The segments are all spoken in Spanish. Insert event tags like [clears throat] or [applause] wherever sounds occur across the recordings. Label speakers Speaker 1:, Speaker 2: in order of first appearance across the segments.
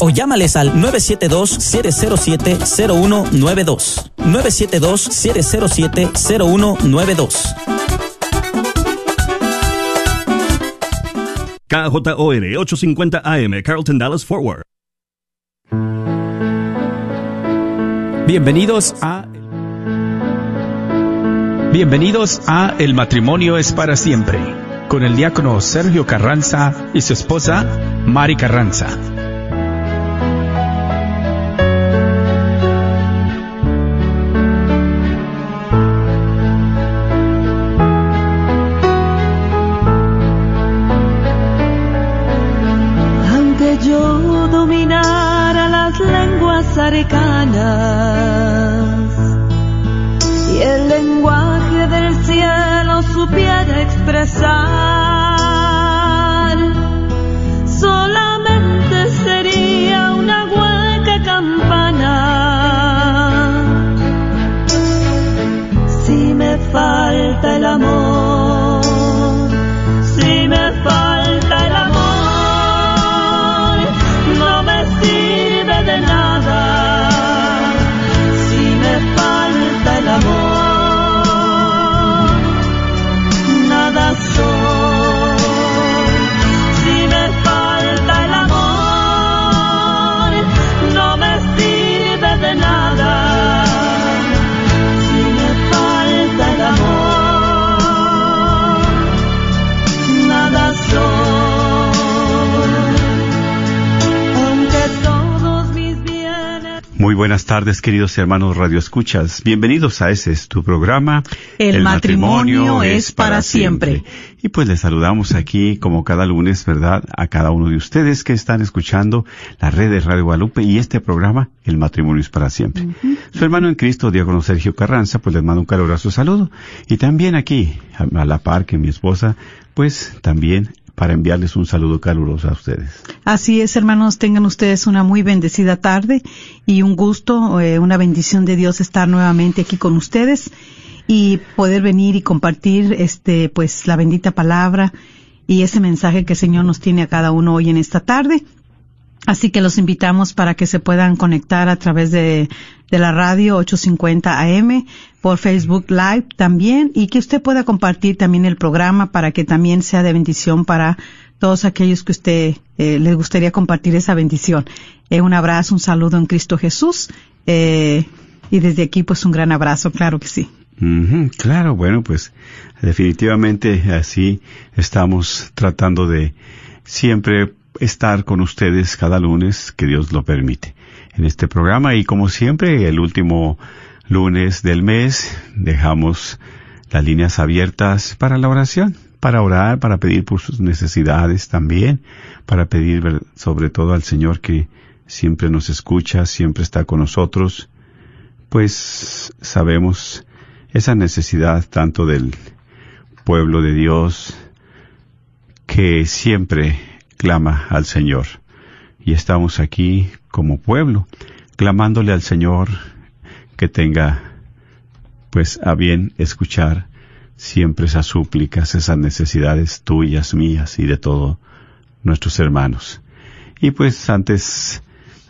Speaker 1: o llámales al 972-707-0192. 972-707-0192.
Speaker 2: KJOR 850 AM, Carlton Dallas Forward.
Speaker 3: Bienvenidos a Bienvenidos a El matrimonio es para siempre, con el diácono Sergio Carranza y su esposa Mari Carranza.
Speaker 4: Tardes, queridos hermanos Radio Escuchas. Bienvenidos a ese es tu programa.
Speaker 5: El matrimonio es para siempre.
Speaker 4: Y pues les saludamos aquí, como cada lunes, ¿verdad? A cada uno de ustedes que están escuchando la red de Radio Guadalupe y este programa, El matrimonio es para siempre. Su hermano en Cristo, Diácono Sergio Carranza, pues les mando un caluroso saludo. Y también aquí, a a la par que mi esposa, pues también para enviarles un saludo caluroso a ustedes.
Speaker 5: Así es, hermanos, tengan ustedes una muy bendecida tarde y un gusto, eh, una bendición de Dios estar nuevamente aquí con ustedes y poder venir y compartir este pues la bendita palabra y ese mensaje que el Señor nos tiene a cada uno hoy en esta tarde. Así que los invitamos para que se puedan conectar a través de, de la radio 850 AM, por Facebook Live también, y que usted pueda compartir también el programa para que también sea de bendición para todos aquellos que usted eh, les gustaría compartir esa bendición. Eh, un abrazo, un saludo en Cristo Jesús, eh, y desde aquí pues un gran abrazo, claro que sí.
Speaker 4: Claro, bueno, pues definitivamente así estamos tratando de siempre estar con ustedes cada lunes que Dios lo permite en este programa y como siempre el último lunes del mes dejamos las líneas abiertas para la oración, para orar, para pedir por sus necesidades también, para pedir sobre todo al Señor que siempre nos escucha, siempre está con nosotros, pues sabemos esa necesidad tanto del pueblo de Dios que siempre clama al Señor. Y estamos aquí como pueblo, clamándole al Señor que tenga pues a bien escuchar siempre esas súplicas, esas necesidades tuyas, mías y de todos nuestros hermanos. Y pues antes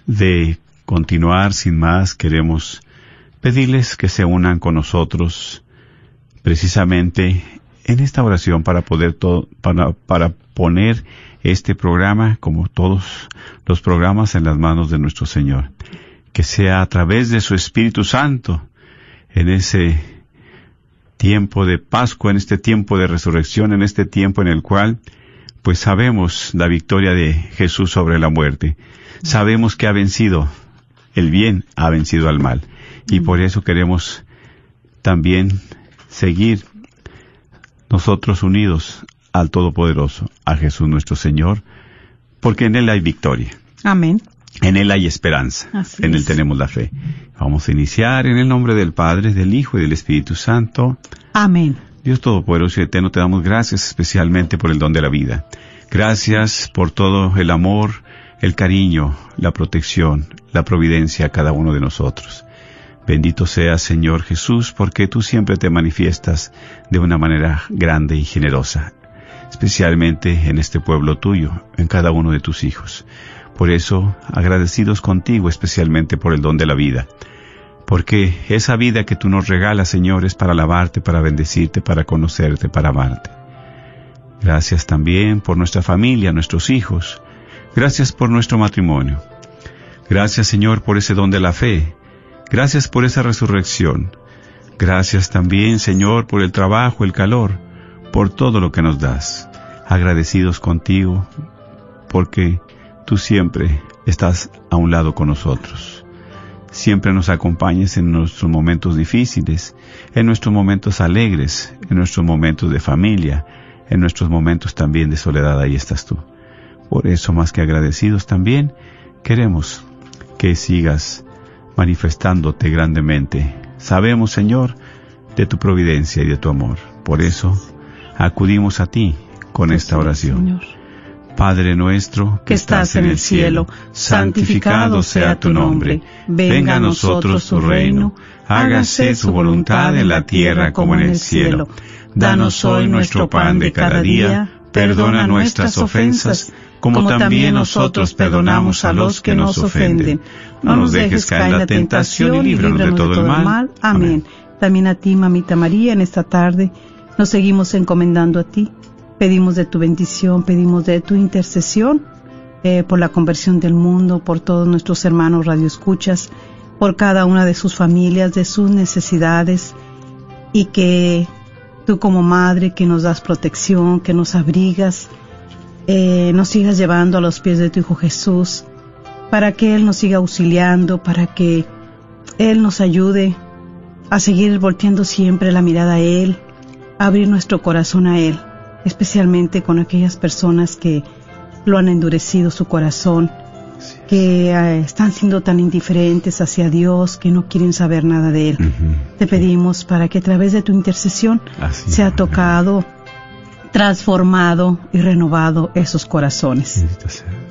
Speaker 4: de continuar sin más, queremos pedirles que se unan con nosotros precisamente en esta oración para poder to- para, para poner este programa como todos los programas en las manos de nuestro Señor. Que sea a través de su Espíritu Santo en ese tiempo de Pascua, en este tiempo de resurrección, en este tiempo en el cual pues sabemos la victoria de Jesús sobre la muerte. Sabemos que ha vencido, el bien ha vencido al mal. Y por eso queremos también seguir nosotros unidos al Todopoderoso, a Jesús nuestro Señor, porque en Él hay victoria,
Speaker 5: Amén.
Speaker 4: en Él hay esperanza,
Speaker 5: Así
Speaker 4: en Él
Speaker 5: es.
Speaker 4: tenemos la fe. Vamos a iniciar en el nombre del Padre, del Hijo y del Espíritu Santo.
Speaker 5: Amén.
Speaker 4: Dios Todopoderoso y Eterno, te damos gracias especialmente por el don de la vida. Gracias por todo el amor, el cariño, la protección, la providencia a cada uno de nosotros. Bendito seas, Señor Jesús, porque tú siempre te manifiestas de una manera grande y generosa, especialmente en este pueblo tuyo, en cada uno de tus hijos. Por eso, agradecidos contigo especialmente por el don de la vida. Porque esa vida que tú nos regalas, Señor, es para alabarte, para bendecirte, para conocerte, para amarte. Gracias también por nuestra familia, nuestros hijos. Gracias por nuestro matrimonio. Gracias, Señor, por ese don de la fe. Gracias por esa resurrección. Gracias también, Señor, por el trabajo, el calor, por todo lo que nos das. Agradecidos contigo, porque tú siempre estás a un lado con nosotros. Siempre nos acompañes en nuestros momentos difíciles, en nuestros momentos alegres, en nuestros momentos de familia, en nuestros momentos también de soledad, ahí estás tú. Por eso, más que agradecidos también, queremos que sigas manifestándote grandemente. Sabemos, Señor, de tu providencia y de tu amor. Por eso, acudimos a ti con esta oración. Padre nuestro
Speaker 5: que estás en el cielo, santificado sea tu nombre. Venga a nosotros tu reino. Hágase tu voluntad en la tierra como en el cielo. Danos hoy nuestro pan de cada día. Perdona nuestras ofensas, como también nosotros perdonamos a los que nos ofenden. No nos dejes caer en la tentación y líbranos de todo el mal. Amén. También a ti, mamita María, en esta tarde nos seguimos encomendando a ti. Pedimos de tu bendición, pedimos de tu intercesión eh, por la conversión del mundo, por todos nuestros hermanos radioescuchas, por cada una de sus familias, de sus necesidades y que tú como madre que nos das protección, que nos abrigas, eh, nos sigas llevando a los pies de tu Hijo Jesús, para que Él nos siga auxiliando, para que Él nos ayude a seguir volteando siempre la mirada a Él, a abrir nuestro corazón a Él, especialmente con aquellas personas que lo han endurecido su corazón, que eh, están siendo tan indiferentes hacia Dios, que no quieren saber nada de Él. Te pedimos para que a través de tu intercesión
Speaker 4: Así
Speaker 5: sea tocado, transformado y renovado esos corazones.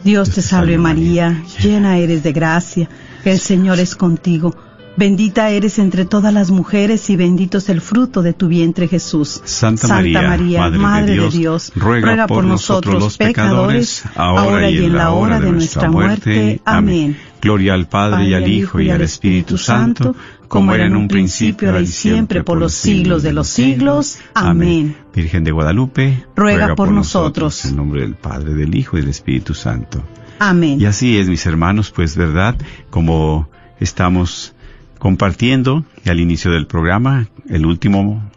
Speaker 5: Dios te salve María, llena eres de gracia, el Señor es contigo. Bendita eres entre todas las mujeres y bendito es el fruto de tu vientre Jesús.
Speaker 4: Santa María, Madre de Dios, ruega por nosotros los pecadores, ahora y en la hora de nuestra muerte. Amén. Gloria al Padre y al Hijo y al Espíritu Santo, como era en un principio, ahora y siempre, por los siglos de los siglos. Amén. Virgen de Guadalupe,
Speaker 5: Ruega por nosotros.
Speaker 4: En nombre del Padre, del Hijo y del Espíritu Santo.
Speaker 5: Amén.
Speaker 4: Y así es, mis hermanos, pues verdad, como estamos compartiendo al inicio del programa, el último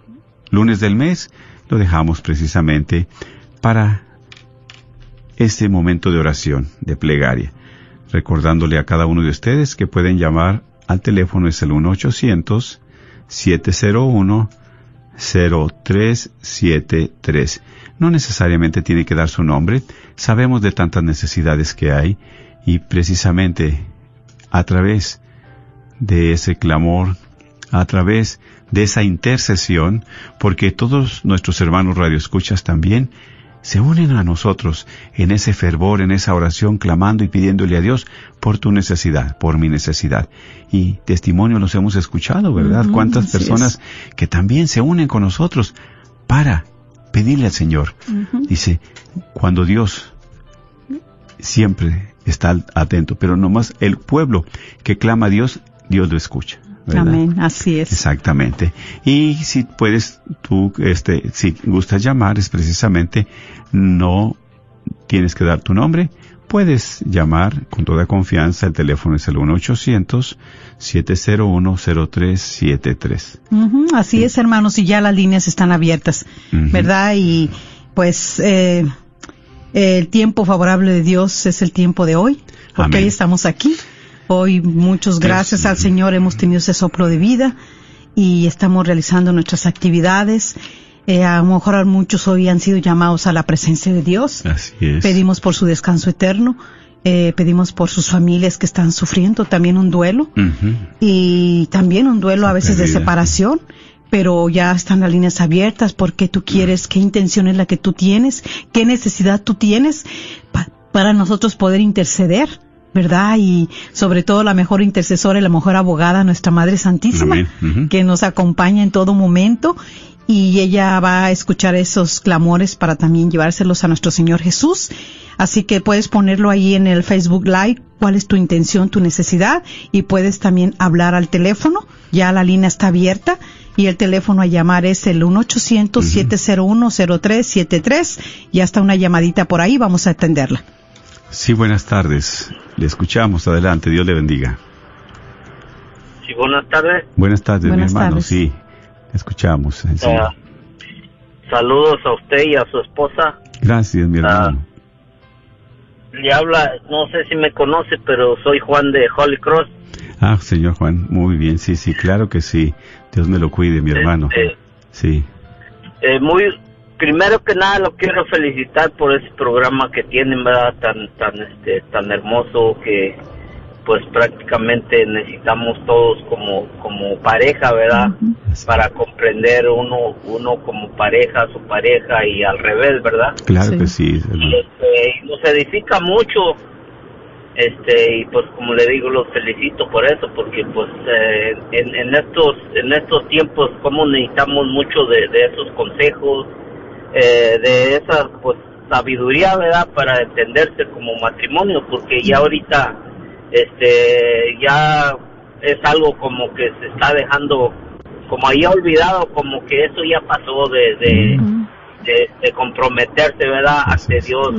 Speaker 4: lunes del mes, lo dejamos precisamente para este momento de oración, de plegaria, recordándole a cada uno de ustedes que pueden llamar al teléfono, es el 1-800-701-0373. No necesariamente tiene que dar su nombre, sabemos de tantas necesidades que hay y precisamente a través de ese clamor, a través de esa intercesión, porque todos nuestros hermanos radioescuchas también se unen a nosotros en ese fervor, en esa oración, clamando y pidiéndole a Dios por tu necesidad, por mi necesidad. Y testimonio los hemos escuchado, ¿verdad? Cuántas personas que también se unen con nosotros para pedirle al Señor. Dice, cuando Dios siempre está atento, pero nomás el pueblo que clama a Dios, Dios lo escucha. ¿verdad?
Speaker 5: Amén. Así es.
Speaker 4: Exactamente. Y si puedes, tú, este, si gustas llamar, es precisamente, no tienes que dar tu nombre, puedes llamar con toda confianza, el teléfono es el 1-800-701-0373.
Speaker 5: Ujú, así es, hermanos, y ya las líneas están abiertas. ¿verdad? Y pues eh, el tiempo favorable de Dios es el tiempo de hoy, porque
Speaker 4: Amén.
Speaker 5: hoy estamos aquí. Hoy, muchas gracias al Señor, hemos tenido ese soplo de vida y estamos realizando nuestras actividades. Eh, a lo mejor muchos hoy han sido llamados a la presencia de Dios.
Speaker 4: Así es.
Speaker 5: Pedimos por su descanso eterno, eh, pedimos por sus familias que están sufriendo también un duelo y también un duelo a veces de separación, pero ya están las líneas abiertas porque tú quieres, qué intención es la que tú tienes, qué necesidad tú tienes pa- para nosotros poder interceder. ¿Verdad? Y sobre todo la mejor intercesora y la mejor abogada, nuestra Madre Santísima, que nos acompaña en todo momento y ella va a escuchar esos clamores para también llevárselos a nuestro Señor Jesús. Así que puedes ponerlo ahí en el Facebook Live, cuál es tu intención, tu necesidad, y puedes también hablar al teléfono. Ya la línea está abierta y el teléfono a llamar es el 1-800-701-0373. Ya está una llamadita por ahí, vamos a atenderla.
Speaker 4: Sí, buenas tardes. Le escuchamos. Adelante. Dios le bendiga.
Speaker 6: Sí, buenas tardes.
Speaker 4: Buenas tardes,
Speaker 5: Buenas
Speaker 4: mi hermano.
Speaker 5: tardes.
Speaker 4: Sí, le escuchamos.
Speaker 6: Ah, saludos a usted y a su esposa.
Speaker 4: Gracias, mi hermano.
Speaker 6: Le habla, no sé si me conoce, pero soy Juan de Holy Cross.
Speaker 4: Ah, señor Juan, muy bien. Sí, sí, claro que sí. Dios me lo cuide, mi hermano.
Speaker 6: Este,
Speaker 4: Sí.
Speaker 6: eh, muy, primero que nada lo quiero felicitar por ese programa que tienen, ¿verdad? Tan, tan, este, tan hermoso que, pues prácticamente necesitamos todos como, como pareja, ¿verdad? Para comprender uno, uno como pareja, su pareja y al revés, ¿verdad?
Speaker 4: Claro
Speaker 5: Sí.
Speaker 4: que sí,
Speaker 6: y, este, y nos edifica mucho este y pues como le digo los felicito por eso porque pues eh, en, en estos en estos tiempos como necesitamos mucho de, de esos consejos eh, de esa pues sabiduría verdad para entenderse como matrimonio porque ya ahorita este ya es algo como que se está dejando como ahí olvidado como que eso ya pasó de de, de, de comprometerse verdad ante. Dios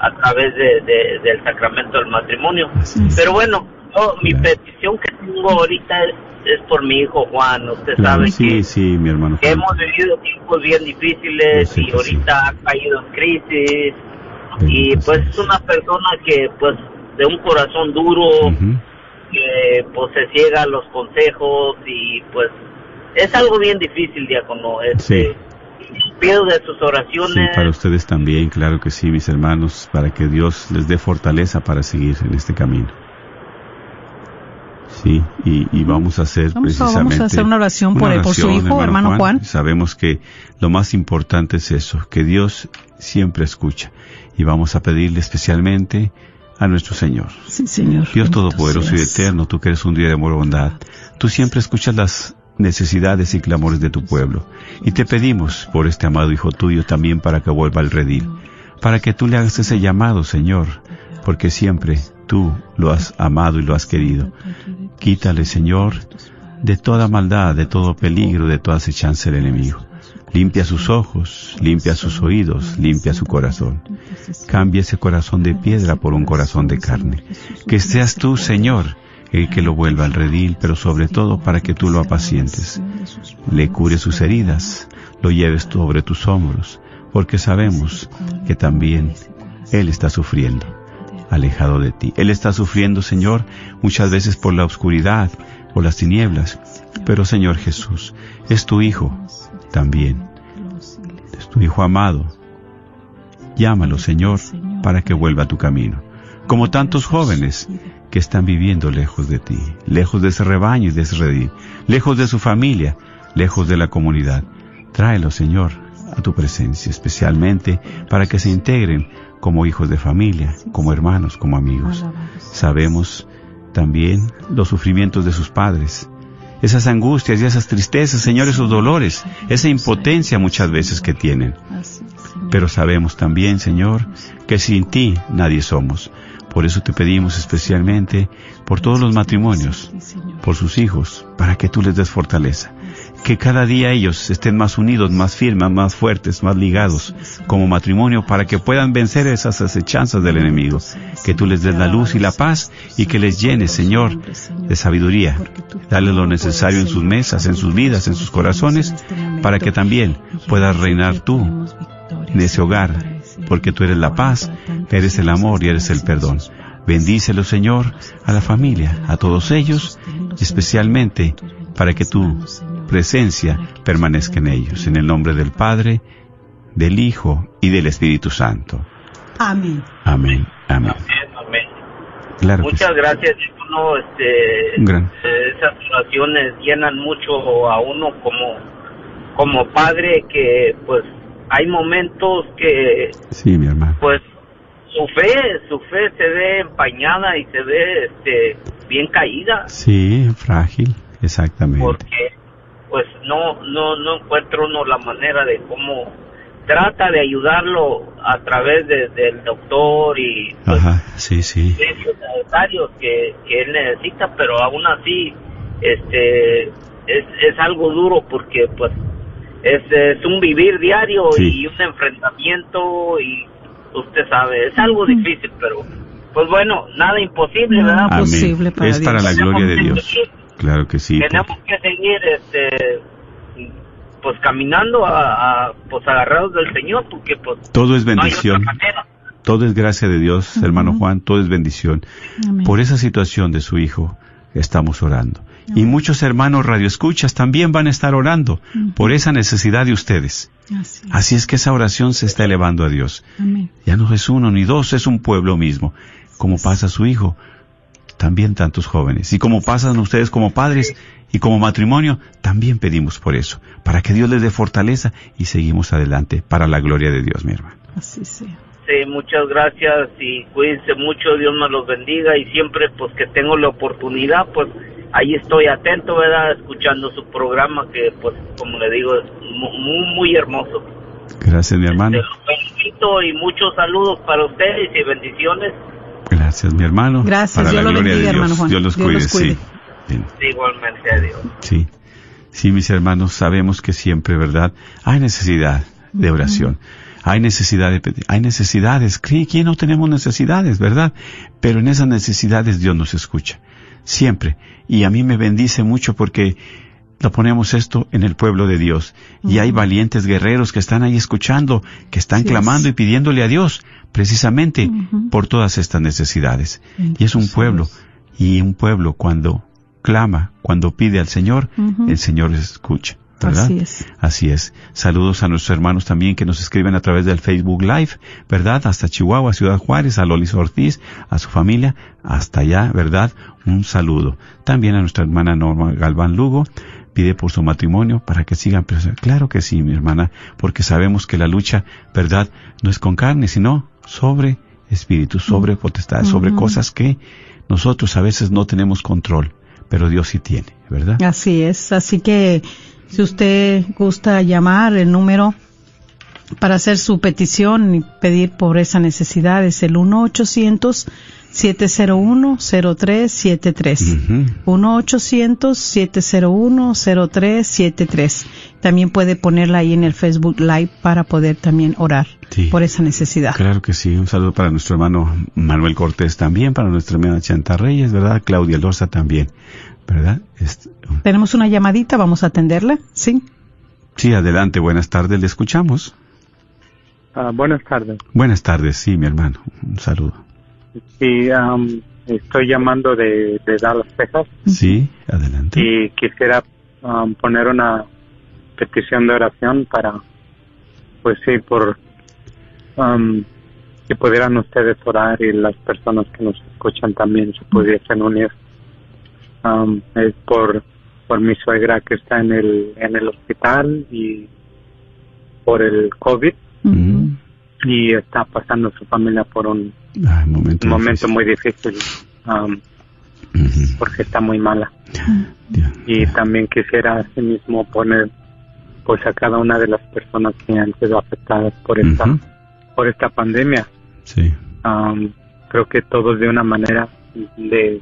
Speaker 6: a través de, de- del sacramento del matrimonio. Pero bueno, yo, mi
Speaker 4: Claro.
Speaker 6: petición que tengo ahorita es, es por mi hijo Juan. Usted
Speaker 4: Claro,
Speaker 6: sabe
Speaker 4: sí,
Speaker 6: que,
Speaker 4: sí, mi hermano.
Speaker 6: que hemos vivido tiempos bien difíciles y ahorita ha caído en crisis. Y pues es una persona que pues de un corazón duro, que pues se ciega a los consejos y pues es algo bien difícil, diácono. Este, Pido de sus oraciones.
Speaker 4: Sí, para ustedes también, claro que sí, mis hermanos, para que Dios les dé fortaleza para seguir en este camino. Sí, y, y vamos a hacer
Speaker 5: Vamos a-
Speaker 4: precisamente
Speaker 5: vamos a hacer una oración por- por su hijo, hermano Juan.
Speaker 4: Sabemos que lo más importante es eso, que Dios siempre escucha. Y vamos a pedirle especialmente a nuestro Señor.
Speaker 5: Sí, Señor.
Speaker 4: Dios Todopoderoso y. Eterno, tú que eres un Dios de amor y bondad, tú siempre escuchas las necesidades y clamores de tu pueblo. Y te pedimos por este amado Hijo tuyo también para que vuelva al redil, para que tú le hagas ese llamado, Señor, porque siempre tú lo has amado y lo has querido. Quítale, Señor, de toda maldad, de todo peligro, de toda acechanza del enemigo. Limpia sus ojos, limpia sus oídos, limpia su corazón. Cambia ese corazón de piedra por un corazón de carne. Que seas tú, Señor, el que lo vuelva al redil, pero sobre todo para que tú lo apacientes. Le cure sus heridas, lo lleves sobre tus hombros, porque sabemos que también Él está sufriendo, alejado de ti. Él está sufriendo, Señor, muchas veces por la oscuridad, por las tinieblas, pero Señor Jesús, es tu Hijo también, es tu Hijo amado. Llámalo, Señor, para que vuelva a tu camino. Como tantos jóvenes que están viviendo lejos de ti, lejos de ese rebaño y de ese redil, lejos de su familia, lejos de la comunidad. Tráelo, Señor, tu presencia, especialmente para que se integren como hijos de familia, como hermanos, como amigos. Sabemos también los sufrimientos de sus padres, esas angustias y esas tristezas, Señor, esos dolores, esa impotencia muchas veces que tienen. Pero sabemos también, Señor, que sin ti nadie somos. Por eso te pedimos especialmente por todos los matrimonios, por sus hijos, para que tú les des fortaleza. Que cada día ellos estén más unidos, más firmes, más fuertes, más ligados como matrimonio para que puedan vencer esas acechanzas del enemigo. Que tú les des la luz y la paz y que les llenes, Señor, de sabiduría. Dale lo necesario en sus mesas, en sus vidas, en sus corazones, para que también puedas reinar tú en ese hogar, porque tú eres la paz, eres el amor y eres el perdón. Bendícelo, Señor, a la familia, a todos ellos, especialmente para que tu presencia permanezca en ellos. En el nombre del Padre, del Hijo y del Espíritu Santo.
Speaker 5: Amén.
Speaker 4: Amén. Amén. Claro
Speaker 6: Muchas
Speaker 4: sí.
Speaker 6: gracias, diácono, este,
Speaker 4: gran-
Speaker 6: esas oraciones llenan mucho a uno como, como padre que pues hay momentos que
Speaker 4: Sí, mi hermano.
Speaker 6: pues su fe, su fe se ve empañada y se ve este bien caída
Speaker 4: Sí, frágil, exactamente.
Speaker 6: porque pues no no no encuentro uno la manera de cómo trata de ayudarlo a través de- del doctor y pues,
Speaker 4: Ajá, sí, sí.
Speaker 6: necesarios que, que él necesita, pero aún así este es, es algo duro porque pues es, es un vivir diario
Speaker 4: Sí.
Speaker 6: y un enfrentamiento y usted sabe, es algo difícil, pero pues bueno, nada imposible, ¿verdad?
Speaker 5: Nada
Speaker 4: Amén.
Speaker 5: posible para
Speaker 4: es
Speaker 5: Dios.
Speaker 4: para la gloria de Dios. Claro que sí.
Speaker 6: Tenemos que seguir este pues caminando a, a, pues agarrados del Señor porque pues
Speaker 4: Todo es
Speaker 6: no hay
Speaker 4: bendición.
Speaker 6: otra.
Speaker 4: Todo es gracia de Dios, hermano Juan, todo es bendición.
Speaker 5: Amén.
Speaker 4: Por esa situación de su hijo estamos orando. Y muchos hermanos radioescuchas también van a estar orando por esa necesidad de ustedes.
Speaker 5: Así es.
Speaker 4: Así es que esa oración se está elevando a Dios.
Speaker 5: Amén.
Speaker 4: Ya no es uno ni dos, es un pueblo mismo. Como pasa su hijo, también tantos jóvenes. Y como pasan ustedes como padres y como matrimonio, también pedimos por eso, para que Dios les dé fortaleza y seguimos adelante para la gloria de Dios, mi hermano.
Speaker 5: Así sea.
Speaker 6: Sí, muchas gracias y cuídense mucho, Dios me los bendiga y siempre pues que tengo la oportunidad pues ahí estoy atento, ¿verdad? Escuchando su programa que pues como le digo es mu- muy, muy hermoso.
Speaker 4: Gracias, mi hermano.
Speaker 6: Te los felicito y muchos saludos para ustedes y bendiciones
Speaker 4: Gracias, mi hermano.
Speaker 5: Gracias,
Speaker 4: Para
Speaker 5: Dios
Speaker 4: la
Speaker 5: lo
Speaker 4: gloria
Speaker 5: bendiga,
Speaker 4: de Dios.
Speaker 5: hermano Juan.
Speaker 4: Dios los
Speaker 5: Dios
Speaker 4: cuide,
Speaker 5: los cuide.
Speaker 4: sí. Bien.
Speaker 6: igualmente, adiós.
Speaker 4: Sí, sí, mis hermanos, sabemos que siempre, ¿verdad? Hay necesidad de oración. Hay necesidad de pedir. Hay necesidades. ¿Qui- ¿Quién no tenemos necesidades, verdad? Pero en esas necesidades Dios nos escucha. Siempre. Y a mí me bendice mucho porque lo ponemos esto en el pueblo de Dios. Y hay valientes guerreros que están ahí escuchando, que están clamando
Speaker 5: es.
Speaker 4: y pidiéndole a Dios precisamente por todas estas necesidades. Y es un pueblo. Y un pueblo cuando clama, cuando pide al Señor, el Señor escucha. ¿Verdad?
Speaker 5: Así es.
Speaker 4: Así es. Saludos a nuestros hermanos también que nos escriben a través del Facebook Live, ¿verdad? Hasta Chihuahua, Ciudad Juárez, a Lolis Ortiz, a su familia, hasta allá, ¿verdad? Un saludo. También a nuestra hermana Norma Galván Lugo, pide por su matrimonio para que sigan. Claro que sí, mi hermana, porque sabemos que la lucha, ¿verdad? No es con carne, sino sobre espíritus, sobre potestades, sobre cosas que nosotros a veces no tenemos control, pero Dios sí tiene, ¿verdad?
Speaker 5: Así es. Así que si usted gusta llamar el número para hacer su petición y pedir por esa necesidad es el 1-800-701-0373.
Speaker 4: Ujú.
Speaker 5: 1-800-701-0373. También puede ponerla ahí en el Facebook Live para poder también orar
Speaker 4: Sí.
Speaker 5: por esa necesidad.
Speaker 4: Claro que sí. Un saludo para nuestro hermano Manuel Cortés también, para nuestra hermana Chanta Reyes, ¿verdad? Claudia Loza también, ¿verdad? Est-
Speaker 5: Tenemos una llamadita, vamos a atenderla, ¿sí?
Speaker 4: sí, adelante, buenas tardes, le escuchamos.
Speaker 7: Ah, buenas tardes.
Speaker 4: Buenas tardes, sí, mi hermano. Un saludo.
Speaker 7: Sí, am, estoy llamando de, de Dallas, Texas,
Speaker 4: Sí, adelante.
Speaker 7: y quisiera am, poner una petición de oración para, pues sí, por am, que pudieran ustedes orar y las personas que nos escuchan también se pudiesen unir. Es por por mi suegra que está en el en el hospital y por el COVID y está pasando su familia por un
Speaker 4: Momento
Speaker 7: un momento
Speaker 4: difícil.
Speaker 7: muy difícil
Speaker 4: Ujú.
Speaker 7: porque está muy mala y también quisiera asimismo poner pues a cada una de las personas que han sido afectadas por esta por esta pandemia
Speaker 4: Sí,
Speaker 7: Am, creo que todos de una manera de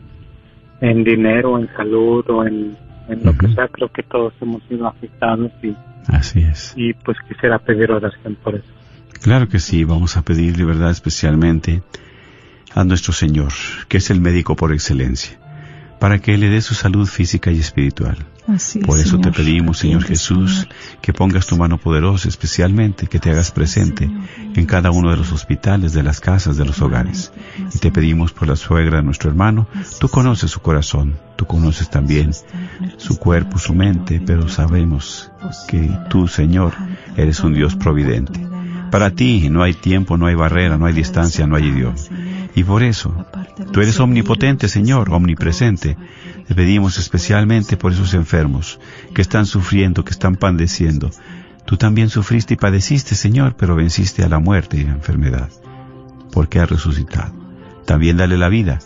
Speaker 7: en dinero en salud o en, en lo que sea creo que todos hemos sido afectados y,
Speaker 4: así es.
Speaker 7: y pues quisiera pedir oración por eso
Speaker 4: Claro que sí, vamos a pedirle, ¿verdad? Especialmente a nuestro Señor, que es el médico por excelencia, para que le dé su salud física y espiritual.
Speaker 5: Así es,
Speaker 4: Por eso te pedimos, Señor Jesús, que pongas tu mano poderosa especialmente, que te hagas presente en cada uno de los hospitales, de las casas, de los hogares. Y te pedimos por la suegra de nuestro hermano, tú conoces su corazón, tú conoces también su cuerpo, su mente, pero sabemos que tú, Señor, eres un Dios providente. Para ti no hay tiempo, no hay barrera, no hay distancia, no hay idioma. Y por eso, tú eres omnipotente, Señor, omnipresente. Te pedimos especialmente por esos enfermos que están sufriendo, que están padeciendo. Tú también sufriste y padeciste, Señor, pero venciste a la muerte y la enfermedad, porque has resucitado. También dale la vida.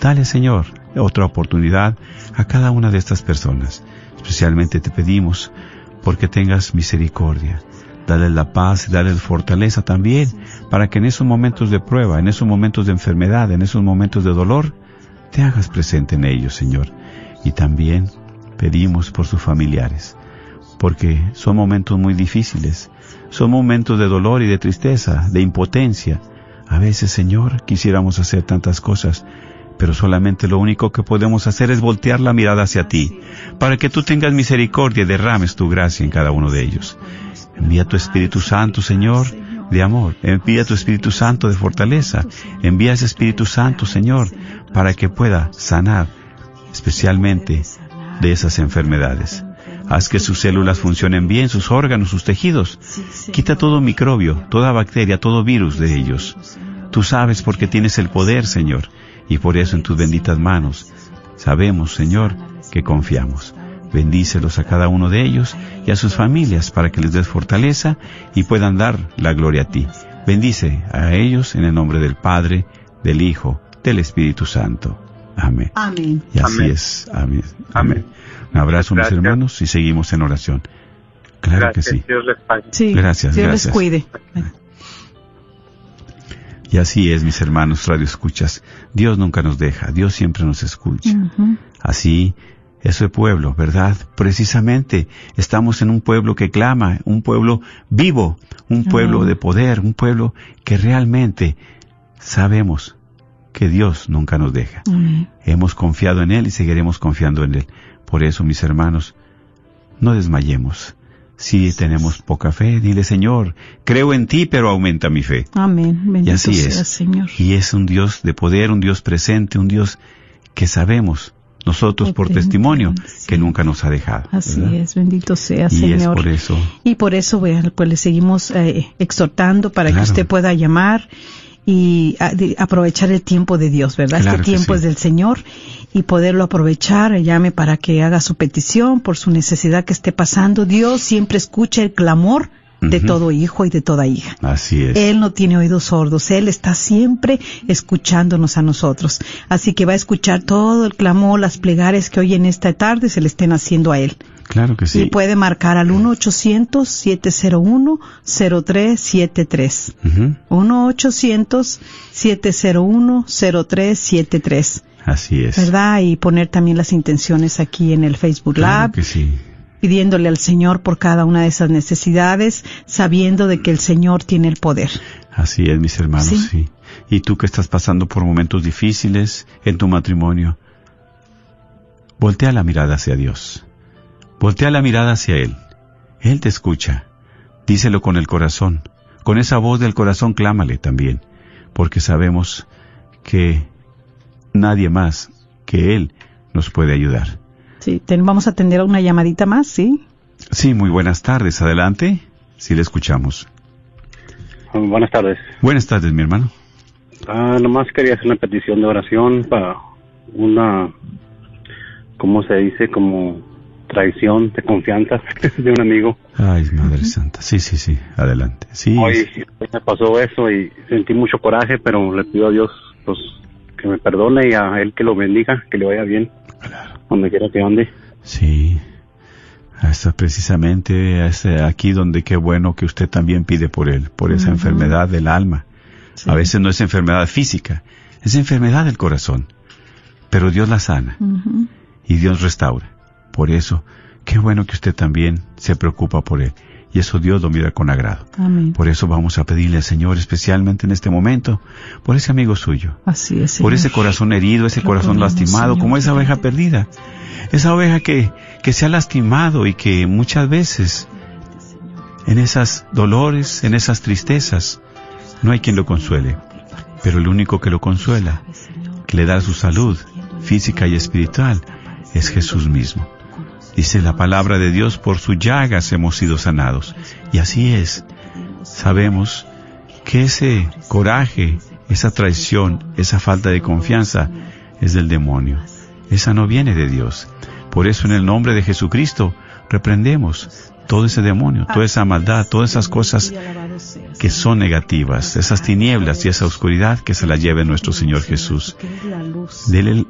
Speaker 4: Dale, Señor, otra oportunidad a cada una de estas personas. Especialmente te pedimos porque tengas misericordia Dale la paz y dale fortaleza también, para que en esos momentos de prueba, en esos momentos de enfermedad, en esos momentos de dolor, te hagas presente en ellos, Señor. Y también pedimos por sus familiares, porque son momentos muy difíciles, son momentos de dolor y de tristeza, de impotencia. A veces, Señor, quisiéramos hacer tantas cosas, pero solamente lo único que podemos hacer es voltear la mirada hacia ti, para que tú tengas misericordia y derrames tu gracia en cada uno de ellos. Envía tu Espíritu Santo, Señor, de amor. Envía tu Espíritu Santo de fortaleza. Envía ese Espíritu Santo, Señor, para que pueda sanar especialmente de esas enfermedades. Haz que sus células funcionen bien, sus órganos, sus tejidos. Quita todo microbio, toda bacteria, todo virus de ellos. Tú sabes porque tienes el poder, Señor, y por eso en tus benditas manos sabemos, Señor, que confiamos. Bendícelos a cada uno de ellos y a sus familias para que les des fortaleza y puedan dar la gloria a ti. Bendice a ellos en el nombre del Padre, del Hijo, del Espíritu Santo. Amén.
Speaker 5: Amén.
Speaker 4: Y así
Speaker 7: Amén.
Speaker 4: es. Amén. Amén. Un abrazo, mis hermanos, y seguimos en oración. Claro
Speaker 7: Gracias,
Speaker 4: que sí.
Speaker 7: Dios les pague.
Speaker 5: Sí.
Speaker 4: Gracias,
Speaker 5: Dios
Speaker 4: gracias.
Speaker 5: les cuide.
Speaker 4: Y así es, mis hermanos, radio escuchas. Dios nunca nos deja, Dios siempre nos escucha. Así, ese pueblo, ¿verdad? Precisamente estamos en un pueblo que clama, un pueblo vivo, un pueblo
Speaker 5: Amén.
Speaker 4: de poder, un pueblo que realmente sabemos que Dios nunca nos deja.
Speaker 5: Amén.
Speaker 4: Hemos confiado en Él y seguiremos confiando en Él. Por eso, mis hermanos, no desmayemos. Si tenemos poca fe, dile, Señor, creo en ti, pero aumenta mi fe.
Speaker 5: Amén. Bendito
Speaker 4: Y así es.
Speaker 5: Señor.
Speaker 4: Y es un Dios de poder, un Dios presente, un Dios que sabemos nosotros por testimonio
Speaker 5: sí.
Speaker 4: que nunca nos ha dejado.
Speaker 5: Así
Speaker 4: ¿verdad?
Speaker 5: es, bendito sea,
Speaker 4: Y es
Speaker 5: Señor.
Speaker 4: por eso.
Speaker 5: Y por eso, bueno, pues le seguimos eh, exhortando para
Speaker 4: Claro.
Speaker 5: que usted pueda llamar y a- de- aprovechar el tiempo de Dios, ¿verdad?
Speaker 4: Claro
Speaker 5: este tiempo
Speaker 4: sí.
Speaker 5: es del Señor y poderlo aprovechar, eh, llame para que haga su petición por su necesidad que esté pasando. Dios siempre escucha el clamor de todo hijo y de toda hija.
Speaker 4: Así es.
Speaker 5: Él no tiene oídos sordos, Él está siempre escuchándonos a nosotros. Así que va a escuchar todo el clamor, las plegarias que hoy en esta tarde se le estén haciendo a Él.
Speaker 4: Claro que sí.
Speaker 5: Y puede marcar al 1-800-701-0373.
Speaker 4: Ujú.
Speaker 5: 1-800-701-0373.
Speaker 4: Así es.
Speaker 5: ¿Verdad? Y poner también las intenciones aquí en el Facebook
Speaker 4: Claro
Speaker 5: Lab,
Speaker 4: que sí.
Speaker 5: Pidiéndole al Señor por cada una de esas necesidades, sabiendo de que el Señor tiene el poder.
Speaker 4: Así es, mis hermanos,
Speaker 5: Sí.
Speaker 4: sí. Y tú que estás pasando por momentos difíciles en tu matrimonio, voltea la mirada hacia Dios. Voltea la mirada hacia Él. Él te escucha. Díselo con el corazón. Con esa voz del corazón clámale también, porque sabemos que nadie más que Él nos puede ayudar.
Speaker 5: Sí, ten- vamos a atender a una llamadita más, ¿sí?
Speaker 4: Sí, muy buenas tardes. Adelante. Sí, le escuchamos.
Speaker 8: Buenas tardes.
Speaker 4: Buenas tardes, mi hermano.
Speaker 8: Ah, nomás quería hacer una petición de oración para una, ¿cómo se dice? Como traición de confianza [laughs] de un amigo.
Speaker 4: Ay, Madre Santa. Sí, sí, sí. Adelante. Sí.
Speaker 8: Hoy me pasó eso y sentí mucho coraje, pero le pido a Dios pues que me perdone y a Él que lo bendiga, que le vaya bien, donde quiera que ande.
Speaker 4: Sí. Hasta precisamente hasta aquí donde qué bueno que usted también pide por él, por esa enfermedad del alma.
Speaker 5: Sí.
Speaker 4: A veces no es enfermedad física, es enfermedad del corazón. Pero Dios la sana y Dios restaura. Por eso, qué bueno que usted también se preocupa por él. Y eso Dios lo mira con agrado.
Speaker 5: Amén.
Speaker 4: Por eso vamos a pedirle al Señor, especialmente en este momento, por ese amigo suyo,
Speaker 5: Así es.
Speaker 4: por ese corazón herido, ese
Speaker 5: Lo
Speaker 4: corazón
Speaker 5: ponemos,
Speaker 4: lastimado,
Speaker 5: Señor.
Speaker 4: como esa oveja perdida. Esa oveja que, que se ha lastimado y que muchas veces en esas dolores, en esas tristezas, no hay quien lo consuele. Pero el único que lo consuela, que le da su salud física y espiritual, es Jesús mismo. Dice la palabra de Dios, por sus llagas hemos sido sanados. Y así es. Sabemos que ese coraje, esa traición, esa falta de confianza es del demonio. Esa no viene de Dios. Por eso en el nombre de Jesucristo reprendemos todo ese demonio, toda esa maldad, todas esas cosas que son negativas, esas tinieblas y esa oscuridad que se la lleve nuestro Señor Jesús.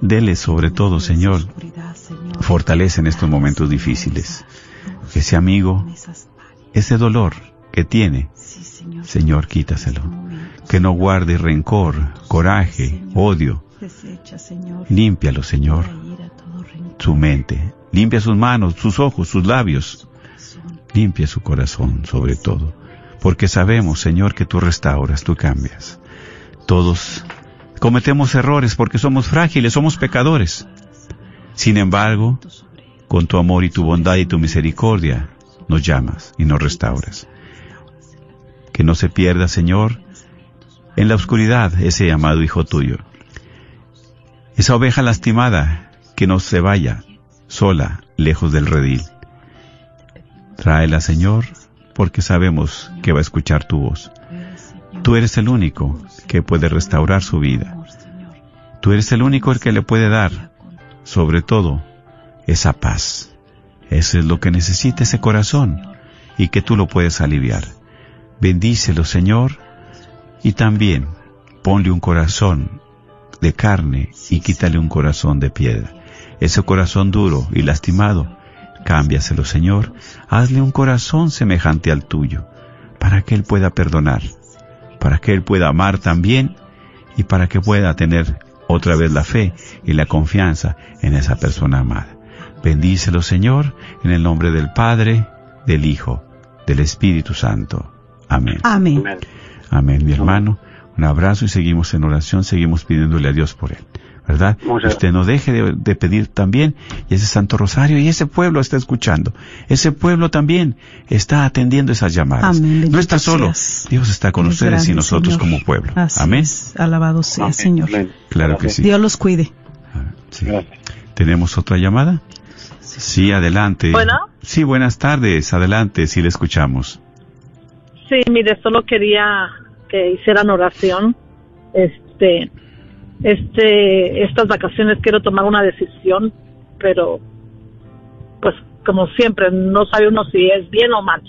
Speaker 4: Dele, sobre todo, Señor, fortalece en estos momentos difíciles. Ese amigo, ese dolor que tiene,
Speaker 5: Señor.
Speaker 4: Quítaselo. Que no guarde rencor, coraje, odio. Límpialo, Señor, su mente. Limpia sus manos, sus ojos, sus labios. Limpia su corazón, sobre todo. Porque sabemos, Señor, que tú restauras, tú cambias. Todos cometemos errores porque somos frágiles, somos pecadores. Sin embargo, con tu amor y tu bondad y tu misericordia, nos llamas y nos restauras. Que no se pierda, Señor, en la oscuridad ese amado Hijo tuyo. Esa oveja lastimada que no se vaya sola, lejos del redil. Tráela, Señor, porque sabemos que va a escuchar tu voz. Tú eres el único que puede restaurar su vida. Tú eres el único el que le puede dar, sobre todo, esa paz. Eso es lo que necesita ese corazón y que tú lo puedes aliviar. Bendícelo, Señor, y también ponle un corazón de carne y quítale un corazón de piedra. Ese corazón duro y lastimado, cámbiaselo, Señor. Hazle un corazón semejante al tuyo, para que Él pueda perdonar, para que Él pueda amar también y para que pueda tener otra vez la fe y la confianza en esa persona amada. Bendícelo, Señor, en el nombre del Padre, del Hijo, del Espíritu Santo. Amén.
Speaker 5: Amén.
Speaker 8: Amén.
Speaker 4: Amén, mi hermano. Un abrazo y seguimos en oración, seguimos pidiéndole a Dios por él. ¿Verdad?
Speaker 8: Muchas-
Speaker 4: Usted no deje de, de pedir también, y ese Santo Rosario, y ese pueblo está escuchando. Ese pueblo también está atendiendo esas llamadas.
Speaker 5: Amén,
Speaker 4: no está solo,
Speaker 5: seas.
Speaker 4: Dios está con
Speaker 5: Eres
Speaker 4: ustedes y nosotros
Speaker 5: Señor.
Speaker 4: como pueblo.
Speaker 5: Así
Speaker 4: Amén.
Speaker 5: es. Alabado sea,
Speaker 8: Amén.
Speaker 5: Señor.
Speaker 8: Amén.
Speaker 4: Claro que sí.
Speaker 5: Dios los cuide.
Speaker 4: Ah, sí. ¿Tenemos otra llamada? Sí, adelante.
Speaker 9: Bueno.
Speaker 4: Sí, buenas tardes. Adelante, sí le escuchamos.
Speaker 9: Sí, mire, solo quería que hicieran oración. Este, este, estas vacaciones quiero tomar una decisión, pero, pues, como siempre, no sabe uno si es bien o mal.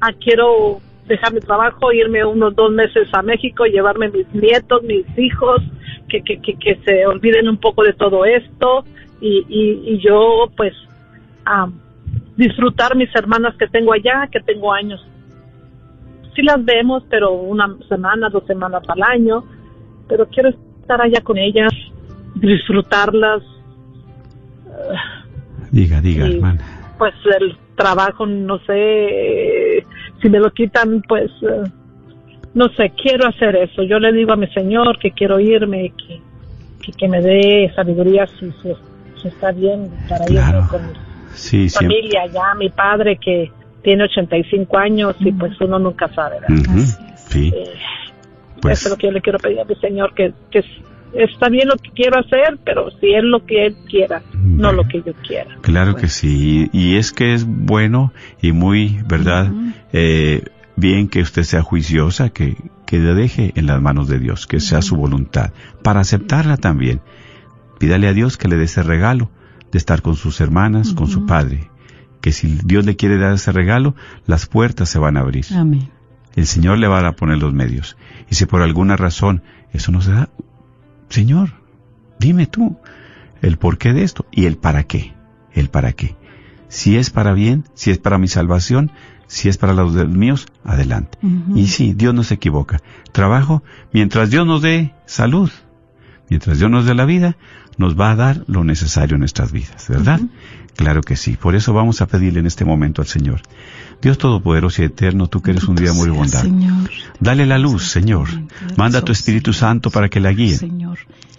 Speaker 9: Ah, quiero dejar mi trabajo, irme unos dos meses a México, llevarme mis nietos, mis hijos, que, que, que, se olviden un poco de todo esto y, y, y yo, pues, ah, disfrutar mis hermanas que tengo allá, que tengo años sí las vemos, pero una semana, dos semanas al año, pero quiero estar allá con ellas, disfrutarlas,
Speaker 4: Diga, diga,
Speaker 9: Sí.
Speaker 4: hermana.
Speaker 9: pues el trabajo, no sé, eh, si me lo quitan, pues, eh, no sé, quiero hacer eso. Yo le digo a mi Señor que quiero irme, que, que, que me dé sabiduría si, si, si está bien para
Speaker 4: Claro.
Speaker 9: irme con mi
Speaker 4: Sí, siempre.
Speaker 9: familia allá, mi padre que tiene 85 años y pues uno nunca sabe, ¿verdad?
Speaker 4: Sí,
Speaker 9: Eh,
Speaker 4: pues
Speaker 9: Eso es lo que yo le quiero pedir a mi Señor, que, que es- está bien lo que quiero hacer, pero si es lo que Él quiera, no lo que yo quiera.
Speaker 4: claro que sí. Y es que es bueno y muy, ¿verdad? Eh, bien que usted sea juiciosa, que, que le deje en las manos de Dios, que sea su voluntad, para aceptarla también. Pídale a Dios que le dé ese regalo de estar con sus hermanas, con su padre. Que si Dios le quiere dar ese regalo, las puertas se van a abrir.
Speaker 5: Amén.
Speaker 4: El Señor le va a poner los medios. Y si por alguna razón eso no se da, Señor, dime tú el porqué de esto y el para qué. El para qué. Si es para bien, si es para mi salvación, si es para los míos, adelante. Y sí, Dios no se equivoca. Trabajo mientras Dios nos dé salud, mientras Dios nos dé la vida, nos va a dar lo necesario en nuestras vidas, ¿verdad? Claro que sí. Por eso vamos a pedirle en este momento al Señor. Dios Todopoderoso y Eterno, tú que eres un día muy bondad. Dale la luz, Señor. Manda tu Espíritu Santo para que la guíe.
Speaker 5: Señor.